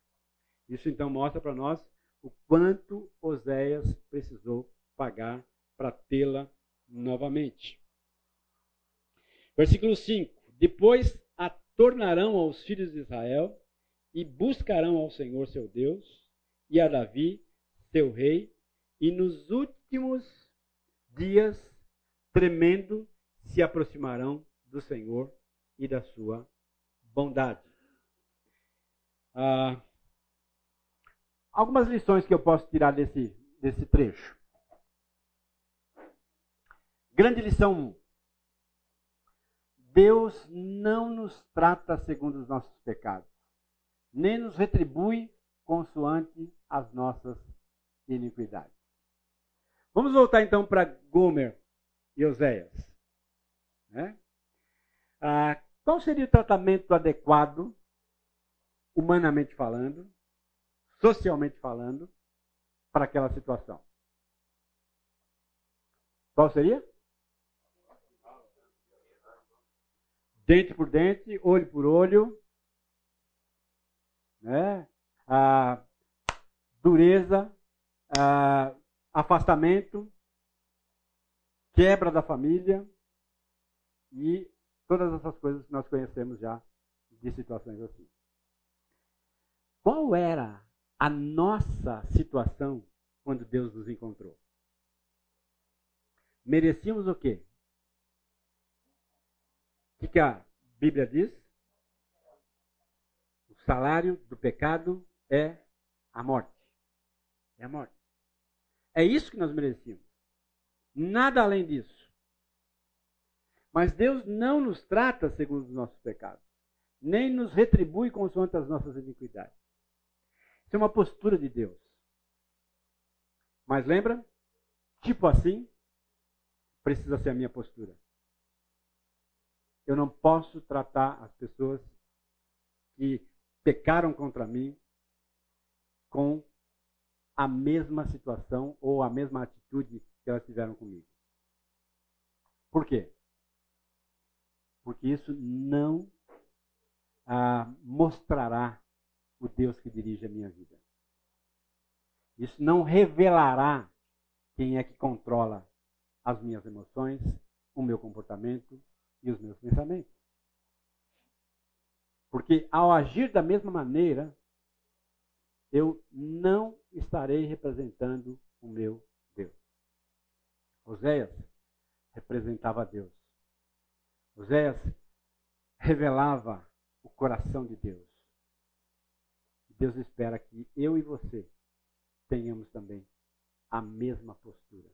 Isso então mostra para nós o quanto Oséias precisou pagar para tê-la novamente. Versículo 5: Depois a tornarão aos filhos de Israel e buscarão ao Senhor seu Deus e a Davi, seu rei, e nos últimos dias, tremendo, se aproximarão do Senhor e da sua bondade. Ah, algumas lições que eu posso tirar desse, desse trecho. Grande lição 1. Deus não nos trata segundo os nossos pecados, nem nos retribui consoante as nossas iniquidades. Vamos voltar então para Gomer e Oséias. Né? Ah, qual seria o tratamento adequado, humanamente falando, socialmente falando, para aquela situação? Qual seria? dente por dente, olho por olho, né? a dureza, a afastamento, quebra da família e todas essas coisas que nós conhecemos já de situações assim. Qual era a nossa situação quando Deus nos encontrou? Merecíamos o quê? O que, a Bíblia diz? O salário do pecado é a morte. É a morte. É isso que nós merecíamos. Nada além disso. Mas Deus não nos trata segundo os nossos pecados, nem nos retribui consoante as nossas iniquidades. Isso é uma postura de Deus. Mas lembra? Tipo assim, precisa ser a minha postura. Eu não posso tratar as pessoas que pecaram contra mim com a mesma situação ou a mesma atitude que elas tiveram comigo. Por quê? Porque isso não ah, mostrará o Deus que dirige a minha vida. Isso não revelará quem é que controla as minhas emoções, o meu comportamento e os meus pensamentos. Porque ao agir da mesma maneira, eu não estarei representando o meu Deus. Oséias representava Deus. Oséias revelava o coração de Deus. Deus espera que eu e você tenhamos também a mesma postura,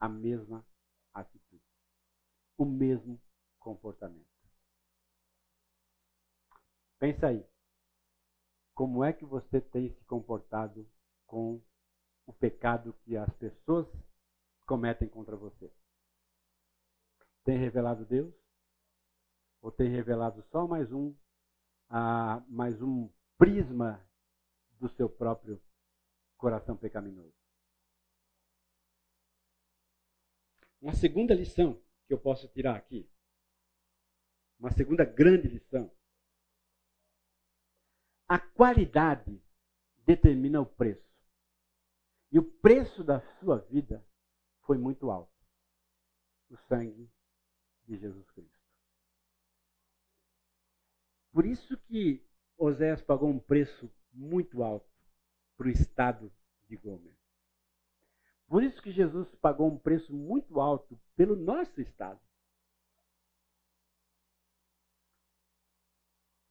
a mesma atitude o mesmo comportamento. Pensa aí. Como é que você tem se comportado com o pecado que as pessoas cometem contra você? Tem revelado Deus? Ou tem revelado só mais um, ah, mais um prisma do seu próprio coração pecaminoso? Uma segunda lição que eu posso tirar aqui? Uma segunda grande lição. A qualidade determina o preço. E o preço da sua vida foi muito alto. O sangue de Jesus Cristo. Por isso que Oséias pagou um preço muito alto para o estado de Gomer. Por isso que Jesus pagou um preço muito alto pelo nosso estado.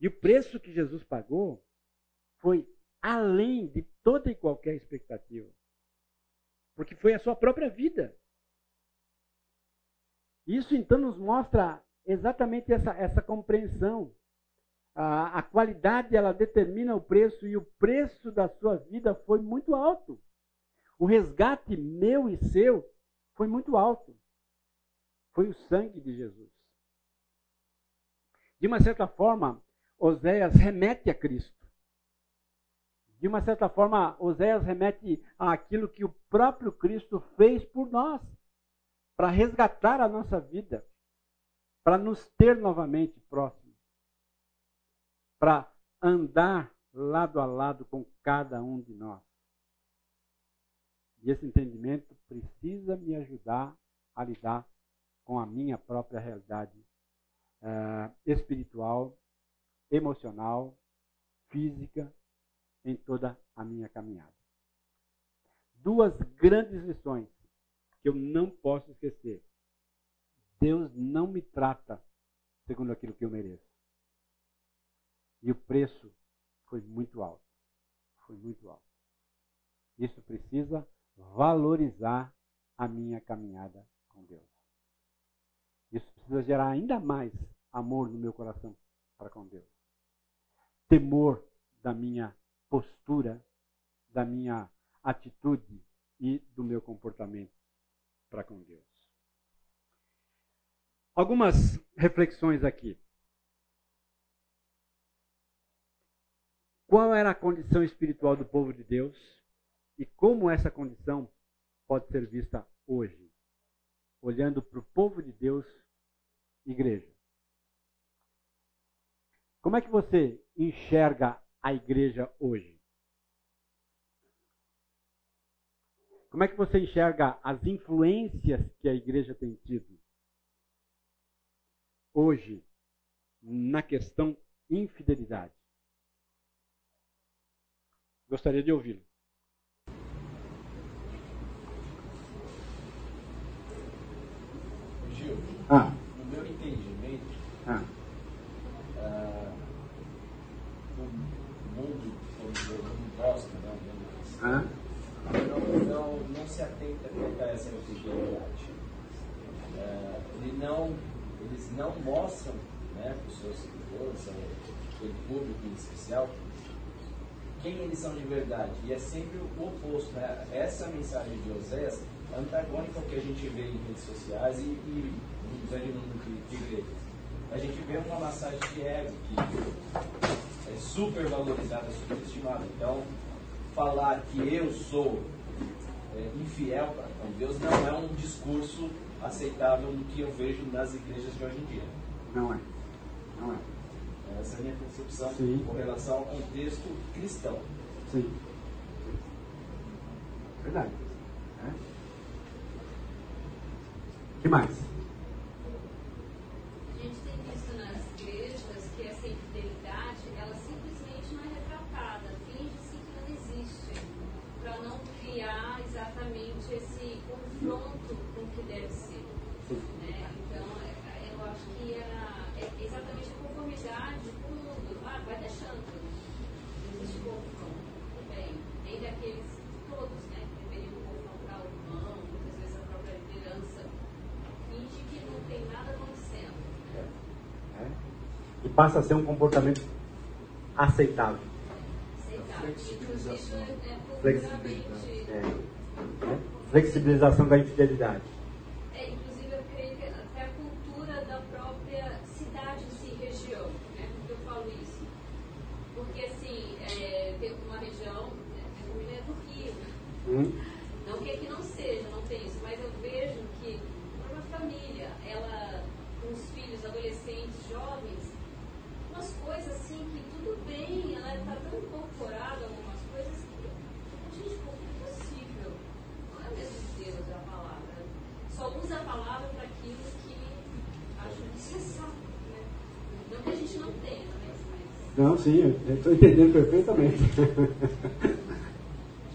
E o preço que Jesus pagou foi além de toda e qualquer expectativa. Porque foi a sua própria vida. Isso então nos mostra exatamente essa, essa compreensão. A, qualidade ela determina o preço e o preço da sua vida foi muito alto. O resgate meu e seu foi muito alto. Foi o sangue de Jesus. De uma certa forma, Oséias remete a Cristo. De uma certa forma, Oséias remete àquilo que o próprio Cristo fez por nós, para resgatar a nossa vida, para nos ter novamente próximos, para andar lado a lado com cada um de nós. E esse entendimento precisa me ajudar a lidar com a minha própria realidade uh, espiritual emocional, física, em toda a minha caminhada. Duas grandes lições que eu não posso esquecer. Deus não me trata segundo aquilo que eu mereço. E o preço foi muito alto. Foi muito alto. Isso precisa valorizar a minha caminhada com Deus. Isso precisa gerar ainda mais amor no meu coração para com Deus temor da minha postura, da minha atitude e do meu comportamento para com Deus. Algumas reflexões aqui. Qual era a condição espiritual do povo de Deus e como essa condição pode ser vista hoje, olhando para o povo de Deus, igreja? Como é que você enxerga a igreja hoje? Como é que você enxerga as influências que a igreja tem tido? Hoje, na questão infidelidade. Gostaria de ouvi-lo. Gil, ah. no meu entendimento, ah. gosta, né? Ah. Não, não, não se atenta a essa infidelidade. É, ele não, eles não mostram né, para os seus seguidores, aquele público em especial, quem eles são de verdade. E é sempre o oposto. Né? Essa mensagem de Oséias é antagônica ao que a gente vê em redes sociais e, e no grande de, de igrejas. A gente vê uma massagem de ego que é super valorizada, super estimada. Então, falar que eu sou é, infiel para Deus não é um discurso aceitável do que eu vejo nas igrejas de hoje em dia. Não é. Não é. Essa é a minha concepção Sim. com relação ao contexto cristão. Sim. Verdade. É. O que mais? Passa a ser um comportamento aceitável. Flexibilização. Flexibilização. É. Flexibilização da infidelidade. É, inclusive eu creio que até a cultura da própria cidade região, né? Porque eu falo isso. Porque assim, é, tem uma região, né, a é do Rio. Hum. Não que aqui não seja, não tem isso, mas eu vejo que uma família, ela, com os filhos, adolescentes, jovens, umas coisas assim que tudo bem, ela está tão incorporada a algumas coisas que Não, sim, eu estou entendendo perfeitamente.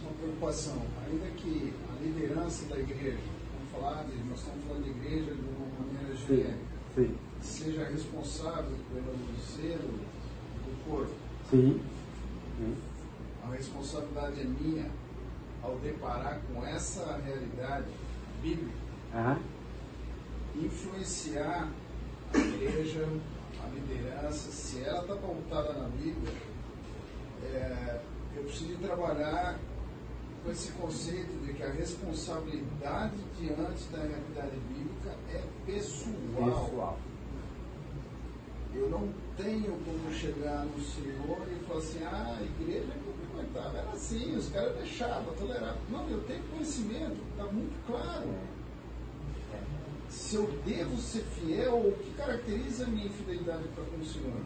Uma preocupação, ainda que a liderança da igreja, vamos falar, de, nós estamos falando de igreja de uma maneira genérica, seja responsável pelo zelo do corpo. Sim. A responsabilidade é minha ao deparar com essa realidade bíblica, uhum. influenciar a igreja, a liderança, se ela está pautada na Bíblia, é, eu preciso trabalhar com esse conceito de que a responsabilidade diante da realidade bíblica é pessoal. pessoal. Eu não tenho como chegar no Senhor e falar assim, ah, a igreja que eu frequentava era assim, os caras deixavam, toleravam. Não, eu tenho conhecimento, está muito claro. Se eu devo ser fiel, o que caracteriza a minha infidelidade para com o Senhor?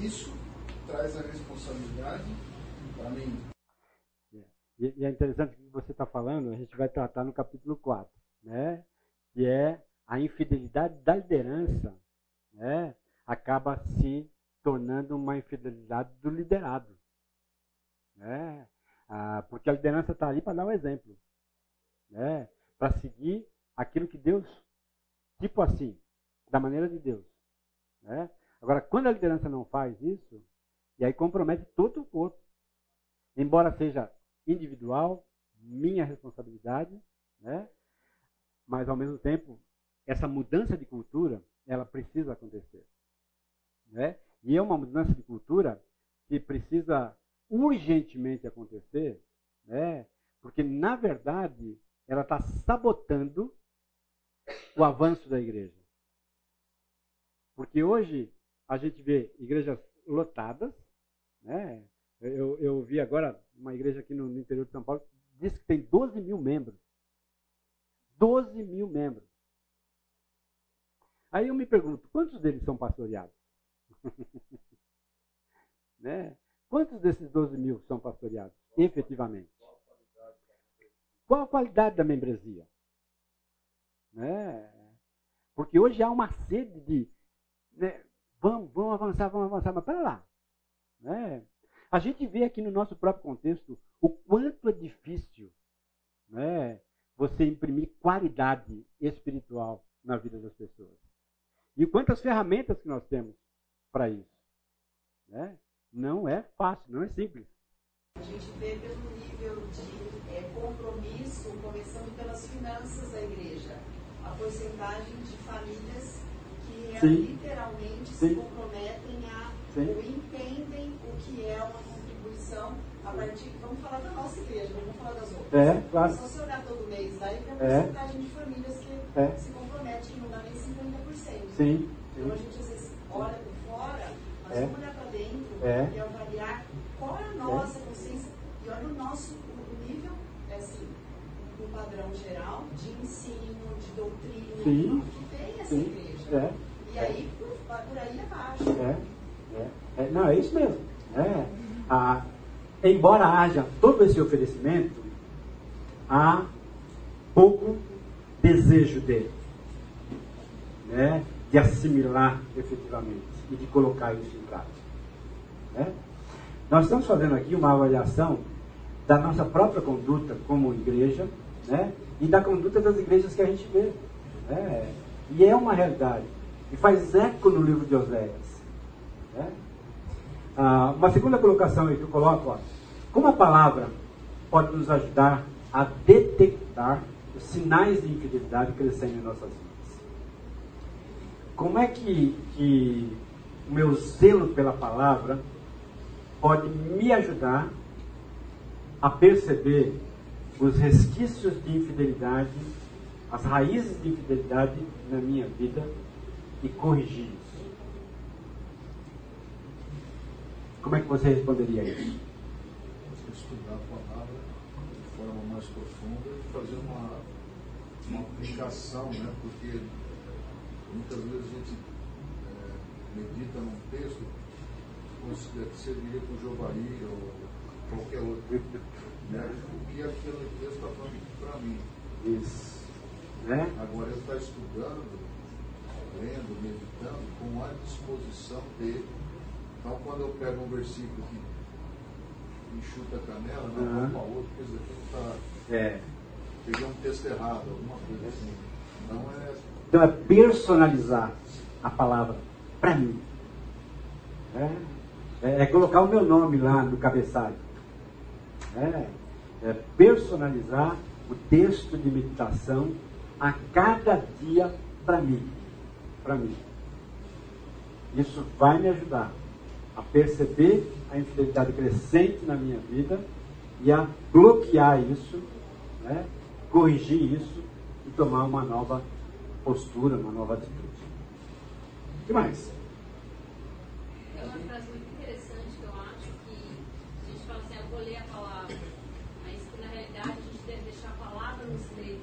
Isso traz a responsabilidade para mim. E é interessante o que você está falando, a gente vai tratar no capítulo 4, né? que é a infidelidade da liderança, né? acaba se tornando uma infidelidade do liderado. Né? Ah, porque a liderança está ali para dar um exemplo. Né? Para seguir aquilo que Deus, tipo assim, da maneira de Deus. Né? Agora, quando a liderança não faz isso, e aí compromete todo o corpo. Embora seja individual, minha responsabilidade, né? mas ao mesmo tempo, essa mudança de cultura, ela precisa acontecer. Né? E é uma mudança de cultura que precisa urgentemente acontecer, né? porque, na verdade, ela está sabotando o avanço da igreja. Porque hoje a gente vê igrejas lotadas, né? Eu, eu vi agora uma igreja aqui no, no interior de São Paulo, diz que tem 12 mil membros. 12 mil membros. Aí eu me pergunto, quantos deles são pastoreados? né? Quantos desses 12 mil são pastoreados, efetivamente? Qual a qualidade da membresia? Né? Porque hoje há uma sede de. Né? Vamos, vamos avançar, vamos avançar, mas para lá. Né? A gente vê aqui no nosso próprio contexto o quanto é difícil né, você imprimir qualidade espiritual na vida das pessoas. E quantas ferramentas que nós temos para isso. Né? Não é fácil, não é simples. A gente vê pelo nível de é, compromisso, começando pelas finanças da igreja, a porcentagem de famílias que Sim. literalmente Sim. se comprometem a Ou entendem o que é uma contribuição a partir. Vamos falar da nossa igreja, não vamos falar das outras. É, claro. Só se olhar todo mês, daí tem a é. porcentagem de famílias que é. se comprometem, que não dá nem 50%. Sim. Então a gente às vezes olha nós é. vamos olhar para dentro é. e avaliar qual é a nossa é. consciência e olha o nosso o nível, é assim, um padrão geral de ensino, de doutrina, Sim. que tem essa Sim. igreja. É. E aí, por, por aí abaixo. É. É. Não, é isso mesmo. É. Ah, embora haja todo esse oferecimento, há pouco desejo dele né, de assimilar efetivamente e de colocar isso em prática. Né? Nós estamos fazendo aqui uma avaliação da nossa própria conduta como igreja né? e da conduta das igrejas que a gente vê. Né? E é uma realidade. E faz eco no livro de Oséias. Né? Ah, uma segunda colocação que eu coloco, ó, como a palavra pode nos ajudar a detectar os sinais de infidelidade crescendo em nossas vidas. Como é que, que o meu zelo pela palavra pode me ajudar a perceber os resquícios de infidelidade, as raízes de infidelidade na minha vida e corrigir isso. Como é que você responderia a isso? Estudar a palavra de forma mais profunda e fazer uma, uma aplicação, né? porque muitas vezes a gente medita num texto, serviria com Jovari ou qualquer outro. Né? O que aquele texto está falando para mim. Isso. Né? Agora ele está estudando, lendo, meditando, com a disposição de Então, quando eu pego um versículo que me chuta a canela, não uhum. vou para outro, aqui não está. É. Peguei um texto errado, alguma coisa assim. Então é. Então é personalizar a palavra para mim. É, é, é, colocar o meu nome lá no cabeçalho. É, é personalizar o texto de meditação a cada dia para mim. Para mim. Isso vai me ajudar a perceber a infidelidade crescente na minha vida e a bloquear isso, né? corrigir isso e tomar uma nova postura, uma nova atitude. O que mais? É uma frase muito interessante que eu acho que a gente fala assim, eu vou ler a palavra, mas que na realidade a gente deve deixar a palavra nos ler,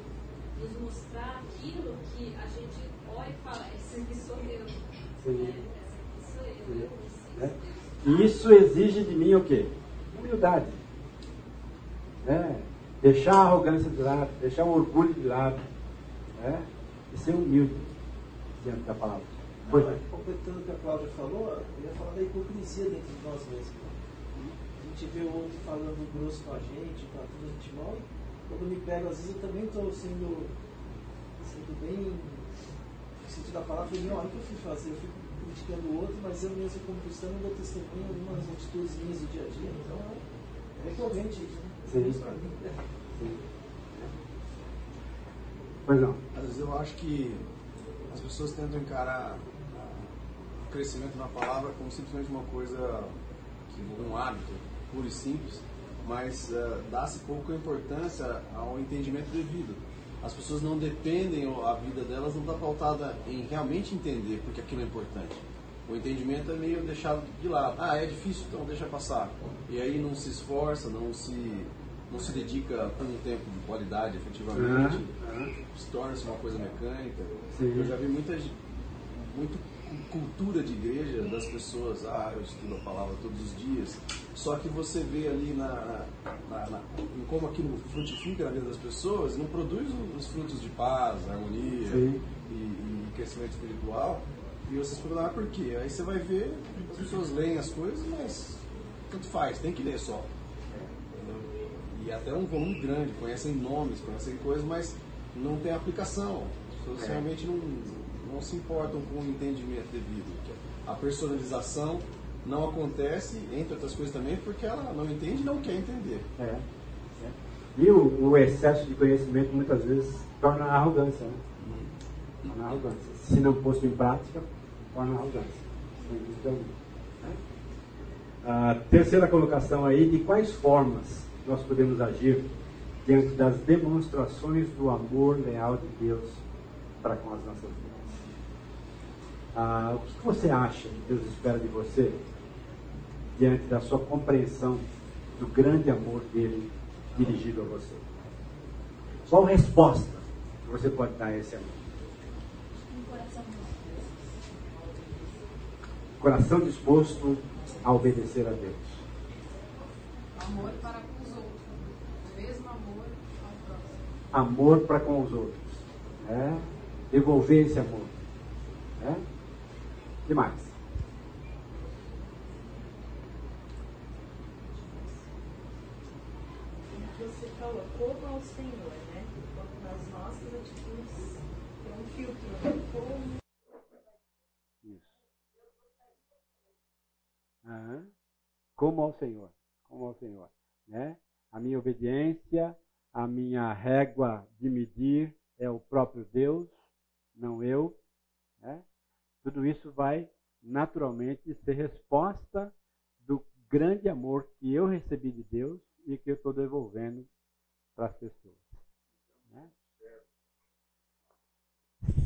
nos mostrar aquilo que a gente olha e fala, esse aqui sou eu. Sim. Né? Esse aqui sou eu, eu preciso. É. E isso exige de mim o quê? Humildade. É. Deixar a arrogância de lado, deixar o orgulho de lado. É. E ser humilde diante da palavra. Foi. Completando o que a Cláudia falou, eu ia falar da hipocrisia dentro de nós mesmos. A gente vê o outro falando grosso com a gente, com a gente mal, e quando me pego, às vezes eu também estou sendo, sendo bem, no sentido da palavra, não, olha o que eu fui fazer, eu fico criticando o outro, mas eu mesmo como cristão não dou testemunho algumas atitudes minhas do dia a dia. Então é recorrente isso, né? Sim. Isso Sim. Pois não. Às vezes eu acho que as pessoas tentam encarar o crescimento na palavra como simplesmente uma coisa, um hábito puro e simples, mas uh, dá-se pouca importância ao entendimento devido as pessoas não dependem, a vida delas não está pautada em realmente entender porque aquilo é importante. O entendimento é meio deixado de lado. Ah, é difícil, então deixa passar. E aí não se esforça, não se, não se dedica um tempo de qualidade efetivamente, uhum. se torna-se uma coisa mecânica. Sim. Eu já vi muita, muito cultura de igreja das pessoas, ah, eu estudo a palavra todos os dias, só que você vê ali na, na, na em como aquilo frutifica na vida das pessoas, não produz os frutos de paz, harmonia e, e, crescimento espiritual, e você se perguntar ah, por quê? Aí você vai ver, as pessoas leem as coisas, mas tanto faz, tem que ler só. E até um volume grande, conhecem nomes, conhecem coisas, mas não tem aplicação. As pessoas é. realmente não não se importam com o entendimento devido. A personalização não acontece, entre outras coisas também, porque ela não entende e não quer entender. É. é. E o, o, excesso de conhecimento muitas vezes torna arrogância. Né? Torna arrogância. Se não posto em prática, torna arrogância. Então, né? A terceira colocação aí, de quais formas nós podemos agir diante das demonstrações do amor leal de Deus para com as nossas vidas? Ah, o que você acha que Deus espera de você diante da sua compreensão do grande amor dele dirigido a você? Qual resposta que você pode dar a esse amor? Coração disposto a obedecer a Deus. Amor para com os outros. O mesmo amor ao próximo. Amor para com os outros. É? Devolver esse amor. É? Demais. Você falou como ao Senhor, né? Nas nossas atitudes tem um filtro, né? Como... Isso. Uhum. Como ao Senhor. Como ao Senhor. Né? A minha obediência, a minha régua de medir é o próprio Deus, não eu. Né? Tudo isso vai naturalmente ser resposta do grande amor que eu recebi de Deus e que eu estou devolvendo para as pessoas. Né?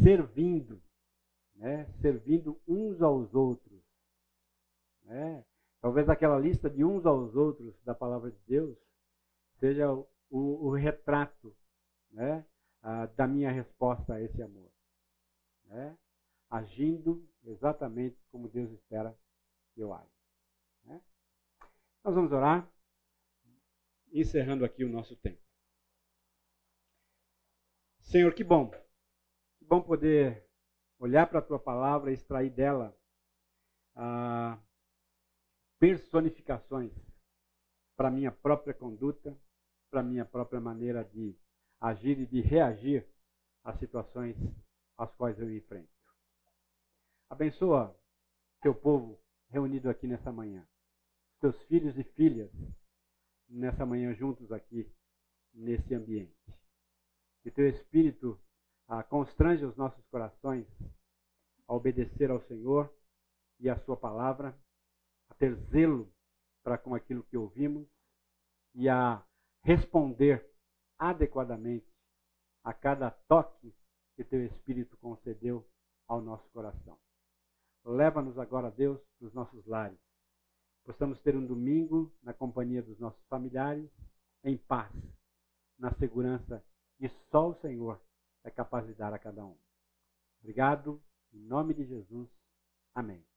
Servindo, né? servindo uns aos outros. Né? Talvez aquela lista de uns aos outros da palavra de Deus seja o, o retrato né? ah, da minha resposta a esse amor. Né? Agindo exatamente como Deus espera que eu haja. Né? Nós vamos orar, encerrando aqui o nosso tempo. Senhor, que bom, que bom poder olhar para a tua palavra e extrair dela ah, personificações para minha própria conduta, para minha própria maneira de agir e de reagir às situações às quais eu enfrento. Abençoa teu povo reunido aqui nessa manhã, teus filhos e filhas nessa manhã juntos aqui nesse ambiente. Que teu Espírito ah, constrange os nossos corações a obedecer ao Senhor e à Sua palavra, a ter zelo para com aquilo que ouvimos e a responder adequadamente a cada toque que teu Espírito concedeu ao nosso coração. Leva-nos agora, Deus, para os nossos lares. Possamos ter um domingo na companhia dos nossos familiares, em paz, na segurança que só o Senhor é capaz de dar a cada um. Obrigado, em nome de Jesus. Amém.